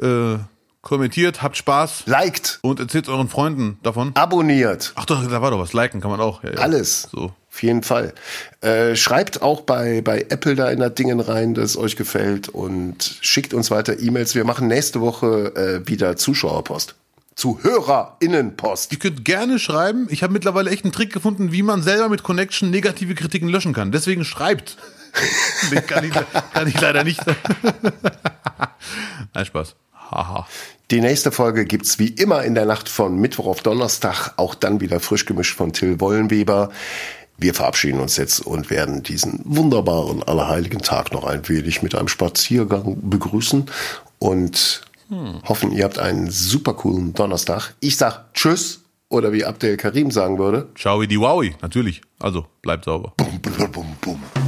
Äh, kommentiert, habt Spaß Liked, und erzählt euren Freunden davon. abonniert, Ach doch, da war doch was. Liken kann man auch. Ja, ja. alles. So. Auf jeden Fall. Äh, schreibt auch bei, bei Apple da in das Dingen rein, dass es euch gefällt und schickt uns weiter E-Mails. Wir machen nächste Woche äh, wieder Zuschauerpost. ZuhörerInnenpost. Ihr könnt gerne schreiben. Ich habe mittlerweile echt einen Trick gefunden, wie man selber mit Connection negative Kritiken löschen kann. Deswegen schreibt. Den kann, ich, kann ich leider nicht. Nein, Spaß. Haha. Die nächste Folge gibt's wie immer in der Nacht von Mittwoch auf Donnerstag, auch dann wieder frisch gemischt von Till Wollenweber. Wir verabschieden uns jetzt und werden diesen wunderbaren Allerheiligen Tag noch ein wenig mit einem Spaziergang begrüßen und hoffen, ihr habt einen super coolen Donnerstag. Ich sag Tschüss oder wie Abdel Karim sagen würde. Ciao, die Wowi. Natürlich. Also, bleibt sauber. Bum, bum, bum, bum.